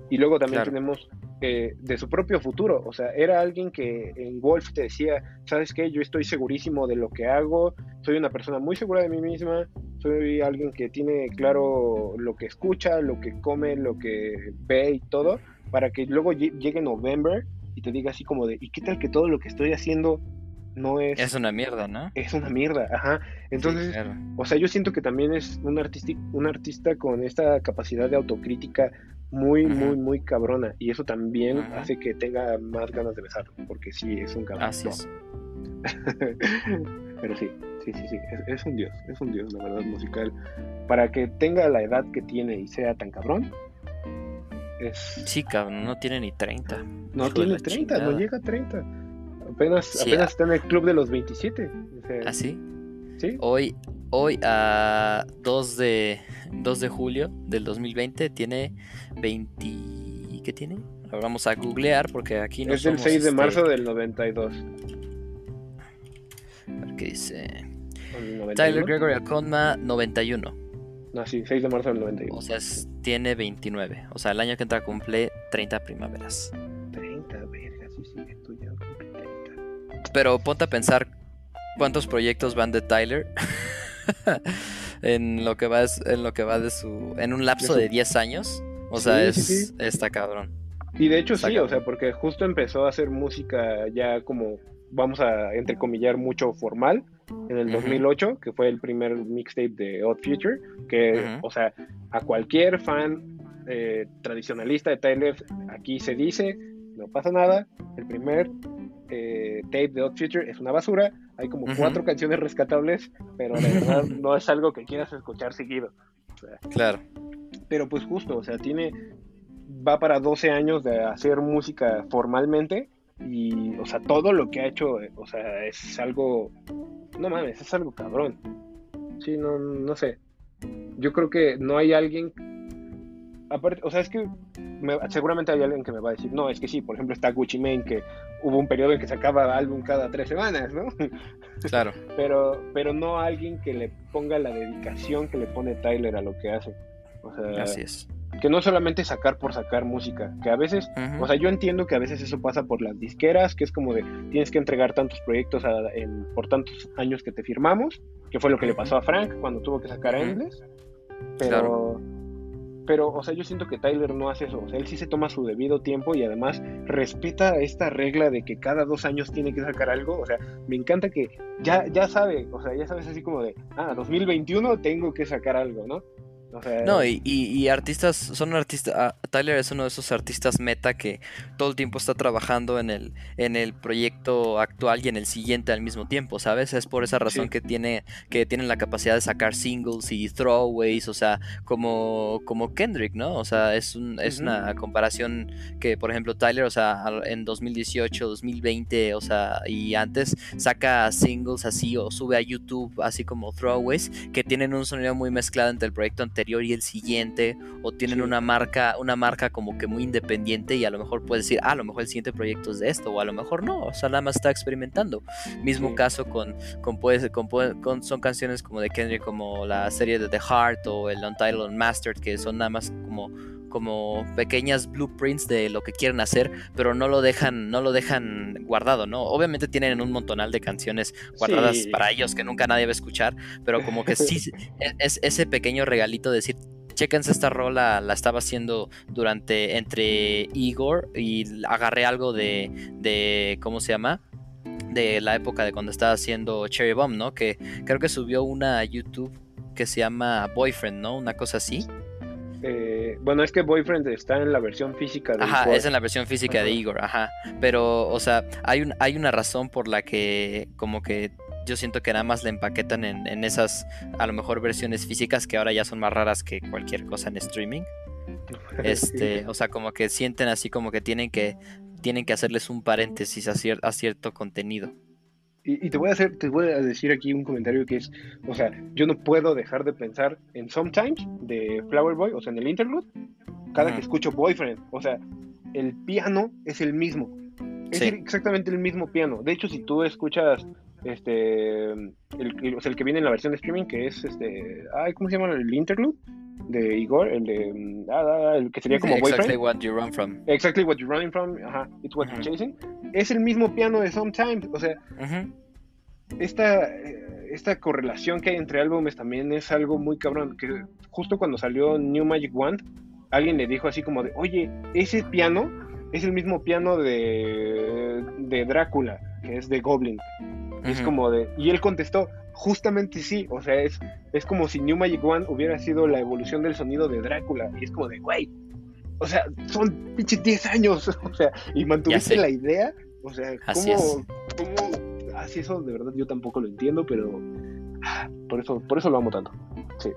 Y luego también Claro. tenemos eh, de su propio futuro. O sea, era alguien que en Wolf te decía, ¿sabes qué? Yo estoy segurísimo de lo que hago, soy una persona muy segura de mí misma, soy alguien que tiene claro lo que escucha, lo que come, lo que ve y todo, para que luego lle- llegue November y te diga así como de, ¿y qué tal que todo lo que estoy haciendo no es... Es una mierda, ¿no? es una mierda, ajá. Entonces, Sí, claro. o sea, yo siento que también es un, un artista con esta capacidad de autocrítica muy, muy, muy cabrona. Y eso también hace que tenga más ganas de besarlo, porque sí, es un cabrón. Así es. (laughs) Pero sí, sí, sí, sí, es, es un dios, es un dios, la verdad, musical. Para que tenga la edad que tiene y sea tan cabrón, es... Sí, cabrón, no tiene ni 30. no tiene la 30, no llega a 30. Apenas, Sí, apenas ah. está en el club de los 27. o sea, ¿Así? ¿Sí? Hoy, hoy a 2 de, 2 de julio del 2020 tiene 20... ¿Qué tiene? Ahora vamos a googlear porque aquí no es del somos, 6 de este, marzo del 92. a ver ¿Qué dice? ¿O del 91? Tyler Gregory Aconma 91. No, sí, 6 de marzo del 91. O sea, es- tiene 29. O sea, el año que entra cumple 30 primaveras. Pero ponte a pensar cuántos proyectos van de Tyler (laughs) en lo que va es- en lo que va de su en un lapso De su- de 10 años. O sea, Sí, es sí, sí. está cabrón. Y de hecho Está sí, cabrón. o sea, porque justo empezó a hacer música ya como, vamos a entrecomillar, mucho formal en el Ujú. 2008, que fue el primer mixtape de Odd Future, que, o sea, a cualquier fan eh, tradicionalista de Tyler, aquí se dice, no pasa nada, el primer eh, tape de Odd Future es una basura, hay como cuatro canciones rescatables, pero de (laughs) verdad no es algo que quieras escuchar seguido. Claro. pero pues justo, o sea, tiene, va para 12 años de hacer música formalmente y, o sea, todo lo que ha hecho, o sea, es algo, no mames, es algo cabrón. Sí, no, no sé. Yo creo que no hay alguien, aparte, o sea, es que me- seguramente hay alguien que me va a decir, no, es que sí, por ejemplo está Gucci Mane, que hubo un periodo en que sacaba álbum cada tres semanas, ¿no? (laughs) Claro. pero, pero no alguien que le ponga la dedicación que le pone Tyler a lo que hace. O sea, Así es. que no solamente sacar por sacar música, que a veces, Ujú. o sea, yo entiendo que a veces eso pasa por las disqueras, que es como de tienes que entregar tantos proyectos a- en- por tantos años que te firmamos, que fue lo que le pasó a Frank cuando tuvo que sacar a. Endless, pero, pero, o sea, yo siento que Tyler no hace eso, o sea, él sí se toma su debido tiempo y además respeta esta regla de que cada dos años tiene que sacar algo, o sea, me encanta que ya, ya sabe, o sea, ya sabes así como de, ah, 2021 tengo que sacar algo, ¿no? O sea, No, y, y- y artistas, son artistas, ah, Tyler es uno de esos artistas meta que todo el tiempo está trabajando en el, en el proyecto actual y en el siguiente al mismo tiempo, ¿sabes? Es por esa razón Sí. que tiene, que tienen la capacidad de sacar singles y throwaways, o sea, como, como Kendrick, ¿no? O sea, es un, es una comparación que, por ejemplo, Tyler, o sea, en 2018, 2020, o sea, y antes, saca singles así o sube a YouTube así como throwaways que tienen un sonido muy mezclado entre el proyecto anterior y el siguiente o tienen Sí. una marca una marca como que muy independiente y a lo mejor puedes decir ah, a lo mejor el siguiente proyecto es de esto o a lo mejor no o sea nada más está experimentando mismo Sí. caso con con, con, puede- con- son canciones como de Kendrick como la serie de The Heart o el Untitled Unmastered que son nada más como como pequeñas blueprints de lo que quieren hacer, pero no lo dejan, no lo dejan guardado, ¿no? Obviamente tienen un montonal de canciones guardadas Sí. para ellos que nunca nadie va a escuchar, pero como que sí es, (laughs) es ese pequeño regalito de decir, chéquense esta rola, la estaba haciendo durante entre Igor y agarré algo de, de ¿cómo se llama? De la época de cuando estaba haciendo Cherry Bomb, ¿no? Que creo que subió una a YouTube que se llama Boyfriend, ¿no? Una cosa así. Eh, bueno, es que Boyfriend está en la versión física de Ajá, Igor. es en la versión física de. Igor, ajá. Pero, o sea, hay, un, hay una razón por la que como que yo siento que nada más le empaquetan en, en esas, a lo mejor, versiones físicas que ahora ya son más raras que cualquier cosa en streaming. (laughs) Este, o sea, como que sienten así como que tienen que, tienen que hacerles un paréntesis a, cier- a cierto contenido. Y, y te voy a hacer, te voy a decir aquí un comentario que es, o sea, yo no puedo dejar de pensar en Sometimes de Flower Boy, o sea, en el interlude, cada que escucho Boyfriend, o sea, el piano es el mismo, es Sí. exactamente el mismo piano. De hecho, si tú escuchas este, el, el que viene en la versión de streaming, que es este, ay, ¿cómo se llama el interlude de Igor? El de, mm, ah, ah, ah, el que sería como Exactly Boyfriend. what you run from. Exactly what you're running from, ajá, it's what you're chasing. Es el mismo piano de Sometimes, o sea, esta, esta correlación que hay entre álbumes también es algo muy cabrón. Que justo cuando salió New Magic Wand, alguien le dijo así como de, oye, ese piano es el mismo piano de, de Drácula, que es de Goblin. Es como de, y él contestó, justamente sí, o sea, es, es como si New Magic Wand hubiera sido la evolución del sonido de Drácula. Y es como de, güey, o sea, son pinches 10 años, (laughs) o sea, y mantuviste la idea, o sea, Así ¿cómo, cómo así eso de verdad yo tampoco lo entiendo, pero ah, por eso, por eso lo amo tanto. Sí.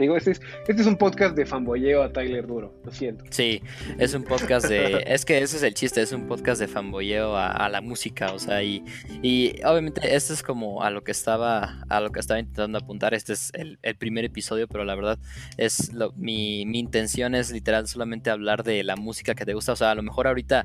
Te digo, este es, este es un podcast de fanboyeo a Tyler Duro, lo siento. Sí, es un podcast de... (laughs) Es que ese es el chiste, es un podcast de fanboyeo a, a la música, o sea, y, y obviamente este es como a lo que estaba, a lo que estaba intentando apuntar, este es el, el primer episodio, pero la verdad es lo, mi, mi intención es literal solamente hablar de la música que te gusta, o sea, a lo mejor ahorita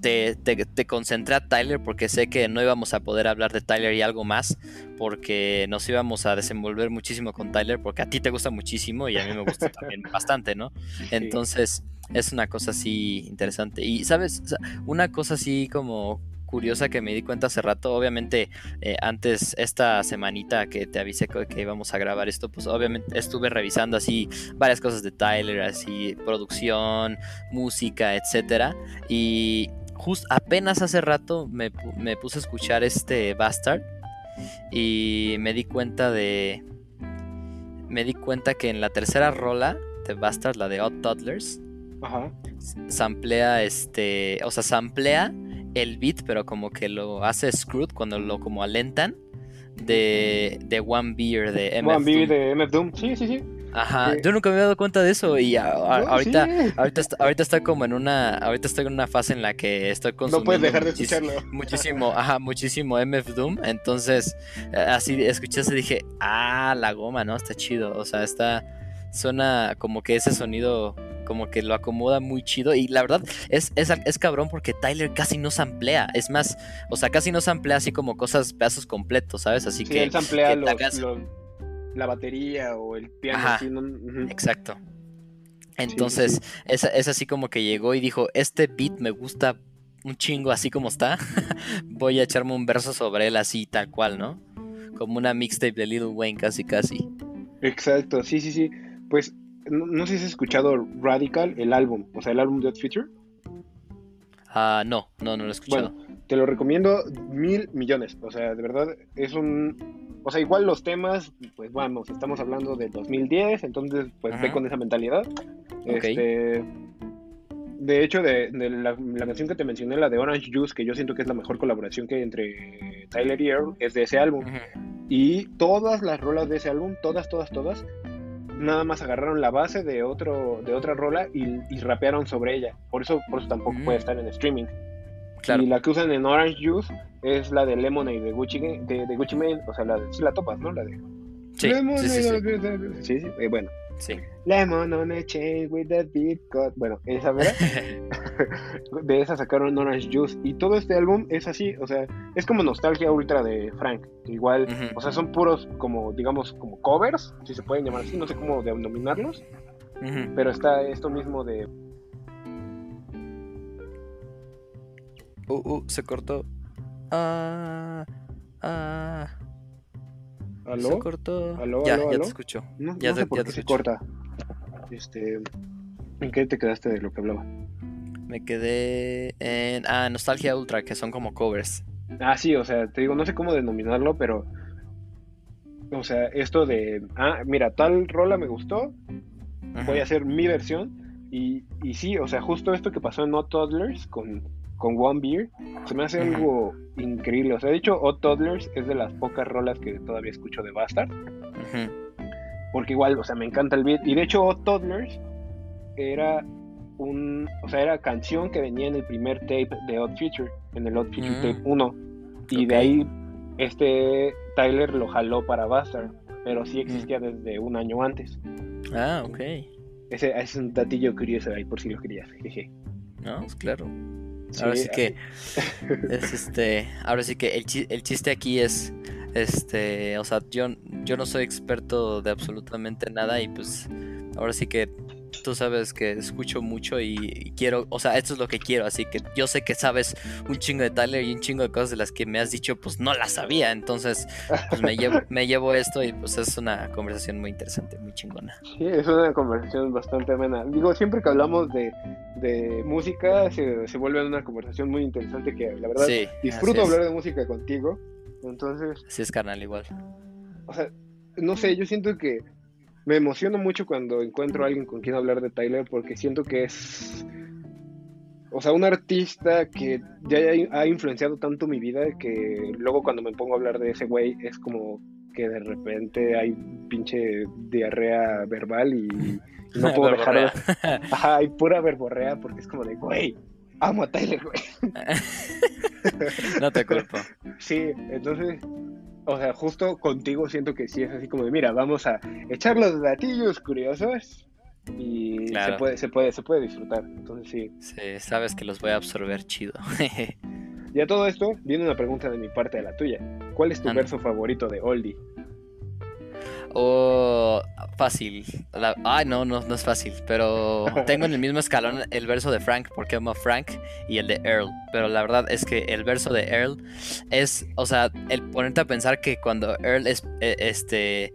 te, te, te concentré a Tyler porque sé que no íbamos a poder hablar de Tyler y algo más, porque nos íbamos a desenvolver muchísimo con Tyler, porque a ti te gusta muchísimo y a mí me gusta también (laughs) bastante, ¿no? Entonces, es una cosa así interesante. Y, ¿sabes? Una cosa así como curiosa que me di cuenta hace rato, obviamente eh, antes esta semanita que te avisé que, íbamos a grabar esto, pues obviamente estuve revisando así varias cosas de Tyler, así producción, música, etcétera, y justo apenas hace rato me, me puse a escuchar este Bastard y me di cuenta de me di cuenta que en la tercera rola de Bastard, la de Odd Toddlers, Ajá. samplea este, o sea, samplea el beat, pero como que lo hace Screwed cuando lo como alentan de, de One Beer de MF One B Doom. de MF Doom, sí, sí, sí. Ajá, Sí. yo nunca me había dado cuenta de eso y a- a- No, ahorita sí. ahorita está, ahorita estoy como en una ahorita estoy en una fase en la que estoy No consumiendo puedes dejar de escucharlo. muchísimo, ajá, muchísimo MF Doom, entonces eh, así escuché eso y dije, "Ah, la goma, ¿no? Está chido." O sea, está suena como que ese sonido como que lo acomoda muy chido y la verdad es, es, es cabrón porque Tyler casi no samplea, es más, o sea, casi no samplea así como cosas, pedazos completos, ¿sabes? Así Sí, que él samplea que los- hagas- los- la batería o el piano. Ajá. así, ¿no? Exacto. Entonces, Es, es así como que llegó y dijo, este beat me gusta un chingo así como está. (laughs) Voy a echarme un verso sobre él así tal cual, ¿no? Como una mixtape de Lil Wayne casi casi. Exacto, sí, sí, sí. Pues no, no sé si has escuchado Radical, el álbum, o sea, el álbum de Odd Future. Ah, no, no, no lo he escuchado. Te lo recomiendo mil millones. O sea, de verdad, es un. O sea, igual los temas, pues vamos, estamos hablando del 2010, entonces, pues ve con esa mentalidad. Este. De hecho, de, de la, la canción que te mencioné, la de Orange Juice, que yo siento que es la mejor colaboración que hay entre Tyler y Earl, es de ese álbum. Y todas las rolas de ese álbum, todas, todas, todas, nada más agarraron la base de otro, de otra rola y, y rapearon sobre ella. Por eso, por eso tampoco Mm. puede estar en streaming. Claro. Y la que usan en Orange Juice es la de Lemonade de Gucci, de, de Gucci Mane, o sea, la de, sí la topas, ¿no? La de Sí, sí, sí, sí. sí, sí, eh, bueno. Sí. Lemon on a chain with the beat cut. Bueno, esa verdad. (laughs) de esa sacaron Orange Juice. Y todo este álbum es así, o sea, es como nostalgia ultra de Frank. Igual, o sea, son puros como, digamos, como covers, si se pueden llamar así, no sé cómo denominarlos. Pero está esto mismo de... Uh, uh, se cortó. Ah, ah, se cortó. ¿Aló, ya, aló, ya aló? te escucho. No, Ya no te- sé por ya qué te se escucho. corta. Este... ¿En qué te quedaste de lo que hablaba? Me quedé en. Ah, Nostalgia Ultra, que son como covers. Ah, sí, o sea, te digo, no sé cómo denominarlo, pero... O sea, esto de... Ah, mira, tal rola me gustó, voy a hacer mi versión. Y, y sí, o sea, justo esto que pasó en Odd Toddlers con, con One Beer, se me hace algo increíble. O sea, de hecho, Odd Toddlers es de las pocas rolas que todavía escucho de Bastard. Porque igual, o sea, me encanta el beat. Y de hecho, Odd Toddlers era un... O sea, era canción que venía en el primer tape de Odd Future, en el Odd Future Mm. Tape 1. Y de ahí, este Tyler lo jaló para Bastard. Pero sí existía desde un año antes. Ah, ok. Ese es un datillo curioso ahí, por si lo querías. jeje. No, pues Sí, Ahora sí que es este, ahora sí que el, chi- el chiste aquí es este, o sea, yo, yo no soy experto de absolutamente nada y pues ahora sí que tú sabes que escucho mucho y, quiero, o sea, esto es lo que quiero, así que yo sé que sabes un chingo de Tyler y un chingo de cosas de las que me has dicho, pues no las sabía, entonces pues me llevo, me llevo esto y pues es una conversación muy interesante, muy chingona. Sí, es una conversación bastante amena. Digo, siempre que hablamos de, de música, se, se vuelve una conversación muy interesante que la verdad Sí, disfruto así hablar de música contigo. Entonces, Sí es carnal igual. o sea, no sé, yo siento que me emociono mucho cuando encuentro a alguien con quien hablar de Tyler porque siento que es, o sea, un artista que ya ha influenciado tanto mi vida que luego cuando me pongo a hablar de ese güey es como que de repente hay pinche diarrea verbal y, (laughs) no puedo dejarlo. (laughs) Ajá, hay pura verborrea porque es como de, güey, amo a Tyler, güey. (laughs) no te culpo. Sí, entonces, o sea, justo contigo siento que sí es así como de, mira, vamos a echar los gatillos curiosos y Claro. se puede, se puede, se puede disfrutar. Entonces sí. Sí, sabes que los voy a absorber chido. (laughs) Y a todo esto viene una pregunta de mi parte a la tuya. ¿Cuál es tu verso favorito de Oldie? Oh, fácil. La- Ay, no, no, no es fácil. Pero tengo en el mismo escalón el verso de Frank, porque amo a Frank, y el de Earl. Pero la verdad es que el verso de Earl es, o sea, el ponerte a pensar que cuando Earl eh, este,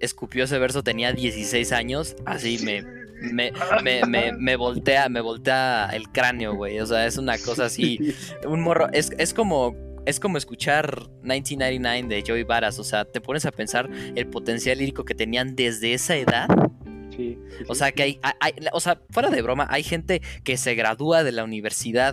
escupió ese verso tenía 16 años, así me, me, me, me, me voltea, me voltea el cráneo, güey. O sea, es una cosa así. Un morro, es, es como. Es como escuchar 1999 de Joey Varas, o sea, te pones a pensar el potencial lírico que tenían desde esa edad. Sí, sí, O sea, que hay, hay- hay- o sea, fuera de broma, hay gente que se gradúa de la universidad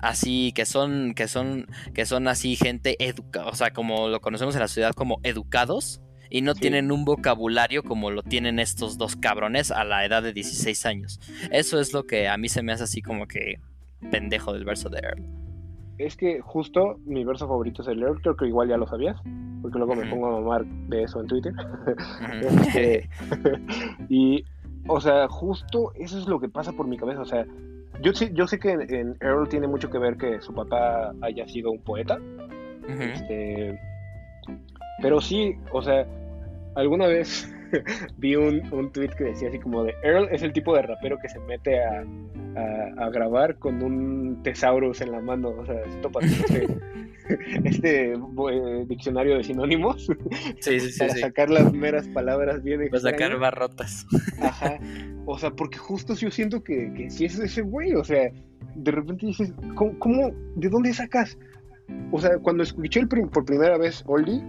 así, que son, que son, que son así gente educada, o sea, como lo conocemos en la ciudad como educados y no Sí. tienen un vocabulario como lo tienen estos dos cabrones a la edad de 16 años. Eso es lo que a mí se me hace así como que pendejo del verso de Earl. Es que justo mi verso favorito es el Earl, creo que igual ya lo sabías, porque luego me pongo a mamar de eso en Twitter. (laughs) Este, y, o sea, justo eso es lo que pasa por mi cabeza. O sea, yo, yo sé que en, en Earl tiene mucho que ver que su papá haya sido un poeta. Este, pero sí, o sea, alguna vez (laughs) vi un, un tweet que decía así como de Earl es el tipo de rapero que se mete a, a, a grabar con un thesaurus en la mano. O sea, se topa (laughs) con este, este eh, diccionario de sinónimos Sí, sí, (laughs) sí, para sacar las meras palabras bien Va a sacar barrotas. Ajá. O sea, porque justo yo siento que, que sí es ese güey. O sea, de repente dices, ¿cómo, cómo- de dónde sacas? O sea, cuando escuché el prim- por primera vez Oldie,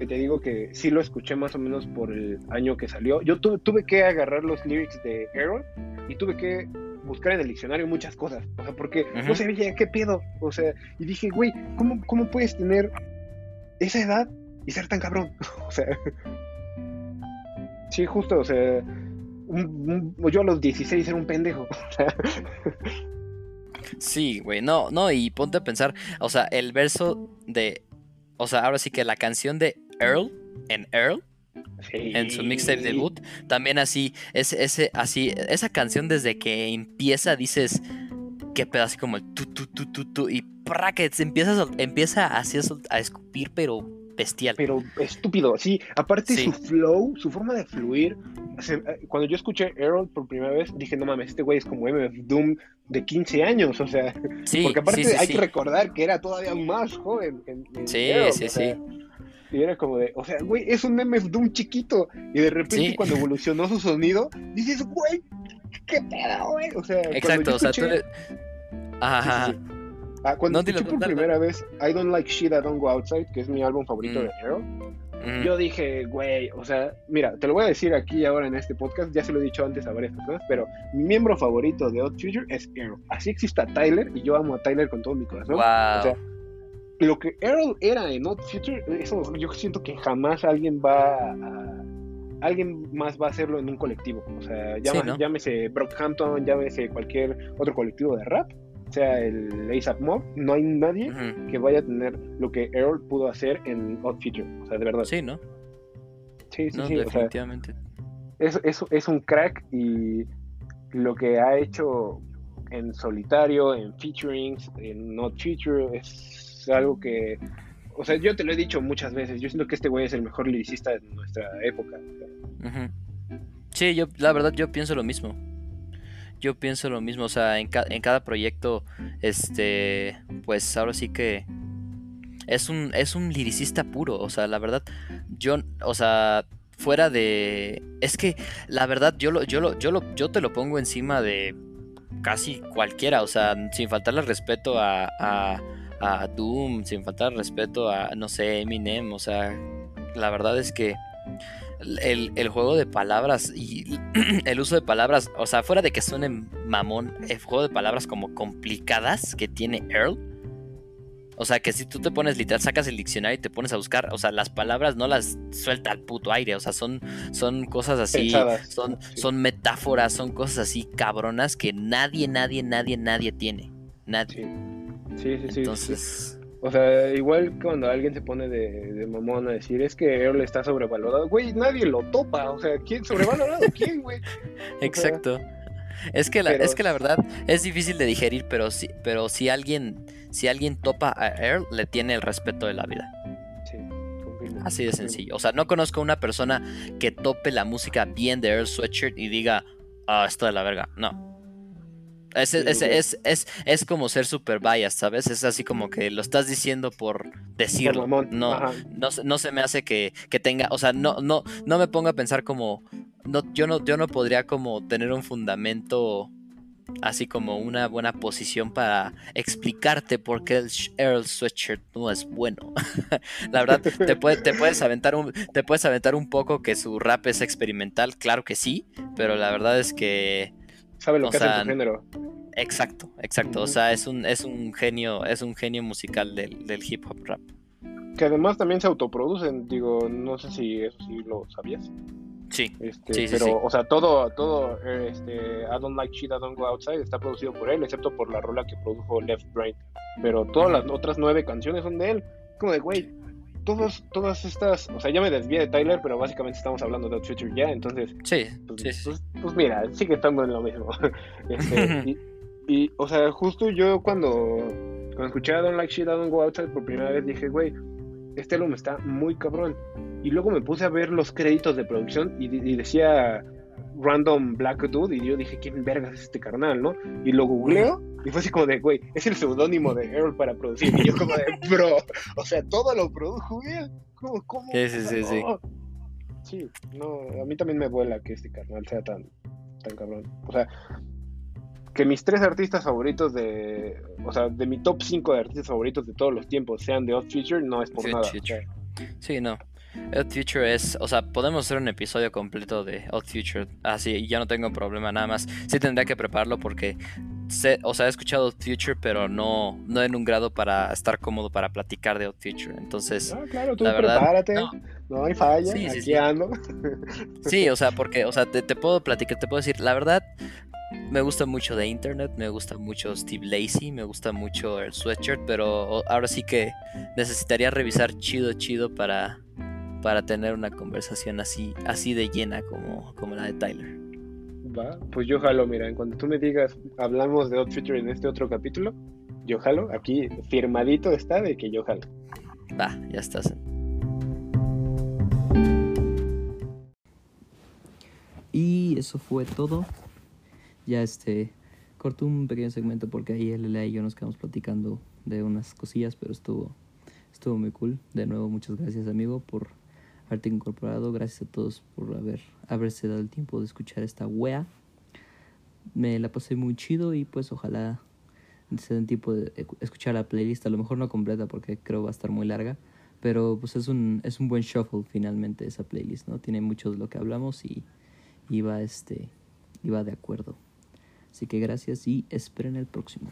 que te digo que sí lo escuché más o menos por el año que salió, yo tu- tuve que agarrar los lyrics de Aaron y tuve que buscar en el diccionario muchas cosas. O sea, porque no Ujú. sabía qué pedo. O sea, y dije, güey, ¿cómo, ¿cómo puedes tener esa edad y ser tan cabrón? (laughs) o sea, sí, justo, o sea, un- un- yo a los 16 era un pendejo. (laughs) O sea, Sí, güey, no, no, y ponte a pensar, o sea, el verso de, o sea, ahora sí que la canción de Earl, en Earl, sí. en su mixtape debut, también así, es, ese, así, esa canción desde que empieza dices, qué pedo, así como el tu, tu, tu, tu, tu, y que se empieza, a sol- empieza así a, sol- a escupir, pero bestial. Pero estúpido, sí. Aparte Sí. su flow, su forma de fluir. eh, cuando yo escuché Errol por primera vez, dije, no mames, este güey es como MF Doom de 15 años. O sea, Sí, porque aparte sí, hay que recordar que era todavía más joven. en- en Sí, Errol, sí, o sea, sí. Y era como de, o sea, güey, es un MF Doom chiquito. Y de repente Sí. cuando evolucionó su sonido, dices, güey, qué pedo, güey. O sea, cuando Exacto, yo o sea, tú escuché-. Ajá, Sí, sí. Ah, cuando No, escuché por primera vez I Don't Like Shit, I Don't Go Outside, que es mi álbum favorito Mm. de Errol, Ujú. yo dije, güey, o sea, mira, te lo voy a decir aquí ahora en este podcast, ya se lo he dicho antes a varias personas, pero mi miembro favorito de Odd Future es Errol. Así exista Tyler y yo amo a Tyler con todo mi corazón. Wow. O sea, lo que Errol era en Odd Future, eso yo siento que jamás alguien va a... Alguien más va a hacerlo en un colectivo. O sea, llama- Sí, ¿no? llámese Brockhampton, llámese cualquier otro colectivo de rap, sea el ASAP Mob, no hay nadie que vaya a tener lo que Errol pudo hacer en Odd Future. O sea, de verdad. Sí, ¿no? Sí, sí, No, sí, o sea, definitivamente. es, es, es un crack y lo que ha hecho en solitario, en featurings, en not feature, es algo que, o sea, yo te lo he dicho muchas veces, yo siento que este güey es el mejor liricista de nuestra época. Sí, yo, la verdad, yo pienso lo mismo. Yo pienso lo mismo, o sea, en, ca- en cada proyecto, este, pues ahora sí que es un, es un liricista puro, o sea, la verdad, yo, o sea, fuera de, es que, la verdad, yo lo, yo lo, yo lo, yo te lo pongo encima de casi cualquiera, o sea, sin faltarle respeto a, a Doom, sin faltar respeto a, no sé, Eminem, o sea, la verdad es que el, el juego de palabras y (clears throat) el uso de palabras, o sea, fuera de que suene mamón, el juego de palabras como complicadas que tiene Earl. O sea, que si tú te pones literal, sacas el diccionario y te pones a buscar, o sea, las palabras no las suelta al puto aire, o sea, son, son cosas así, Pensadas, son, son metáforas, son cosas así cabronas que nadie, nadie, nadie, nadie tiene. Nadie. Sí, sí, sí. sí, sí. Entonces, O sea, igual cuando alguien se pone de, de mamón a decir es que Earl está sobrevalorado, güey, nadie lo topa, o sea, ¿quién sobrevalorado? (laughs) ¿Quién, güey? Exacto. Es que la, Pero- es que la verdad es difícil de digerir, pero si, pero si alguien, si alguien topa a Earl, le tiene el respeto de la vida. Sí, confirmo. Así de sencillo. O sea, no conozco una persona que tope la música bien de Earl Sweatshirt y diga, ah, esto de la verga. No. Es, es, es, es, es como ser super biased, ¿sabes? Es así como que lo estás diciendo por decirlo. No, no, se- no se me hace que, que tenga, o sea, no, no, no me ponga a pensar como, no, yo no, yo no podría como tener un fundamento así como una buena posición para explicarte por qué el Earl Sweatshirt no es bueno. (laughs) La verdad, te, puede- te puedes aventar un, te puedes aventar un poco que su rap es experimental, claro que sí, pero la verdad es que Sabe lo o que hace en sea, su género. exacto, exacto. O sea, es un, es un genio, es un genio musical del, del hip hop rap. Que además también se autoproducen, digo, no sé si eso sí lo sabías. Sí, Este, Sí, sí, pero, sí. o sea, todo, todo, este, I Don't Like Shit, I Don't Go Outside está producido por él, excepto por la rola que produjo Left Brain. Pero todas las otras nueve canciones son de él. Como de, güey, todas, todas estas, o sea, ya me desvié de Tyler, pero básicamente estamos hablando de Odd Future ya, entonces, sí, pues, sí, sí. pues, pues mira, sigue estando en lo mismo. (laughs) Este, y, y, o sea, justo yo cuando, cuando escuché I Don't Like Shit, I Don't Go Outside por primera vez dije, güey, este álbum está muy cabrón. Y luego me puse a ver los créditos de producción y, y decía Random Black Dude y yo dije, ¿quién vergas es este carnal, no? Y lo googleo y fue así como de, güey, es el seudónimo de Earl para producir. Y yo como de, (laughs) bro, o sea, todo lo produjo él. ¿Cómo? cómo Sí, sí, sí, sí. no? Sí, no, a mí también me vuela que este carnal sea tan, tan cabrón. O sea, que mis tres artistas favoritos de, o sea, de mi top 5 de artistas favoritos de todos los tiempos sean de Odd Future, no es por nada. Sí, no. Odd Future es, o sea, podemos hacer un episodio completo de Odd Future, así, y yo no tengo problema, nada más. Sí tendría que prepararlo porque, sé, o sea, he escuchado Odd Future, pero no, no en un grado para estar cómodo para platicar de Odd Future. Entonces, Ah, claro, tú la verdad, prepárate, no. no. hay falla, Sí, sí, aquí sí. ando. sí, o sea, (laughs) porque, o sea, te, te puedo platicar, te puedo decir, la verdad, me gusta mucho de Internet, me gusta mucho Steve Lacey, me gusta mucho el Sweatshirt, pero ahora sí que necesitaría revisar chido, chido para, para tener una conversación así, así de llena como, como la de Tyler. Va, pues yo jalo, mira, cuando tú me digas hablamos de Odd en este otro capítulo, yo jalo, aquí firmadito está de que yo jalo. Va, ya estás. Y eso fue todo. Ya este, corto un pequeño segmento porque ahí LLA y yo nos quedamos platicando de unas cosillas, pero estuvo, estuvo muy cool. De nuevo, muchas gracias amigo por haberte incorporado. Gracias a todos por haber haberse dado el tiempo de escuchar esta wea. Me la pasé muy chido y pues ojalá se den tiempo de escuchar la playlist, a lo mejor no completa porque creo va a estar muy larga, pero pues es un, es un buen shuffle finalmente esa playlist, ¿no? Tiene mucho de lo que hablamos y, y va este y va de acuerdo. Así que gracias y esperen el próximo.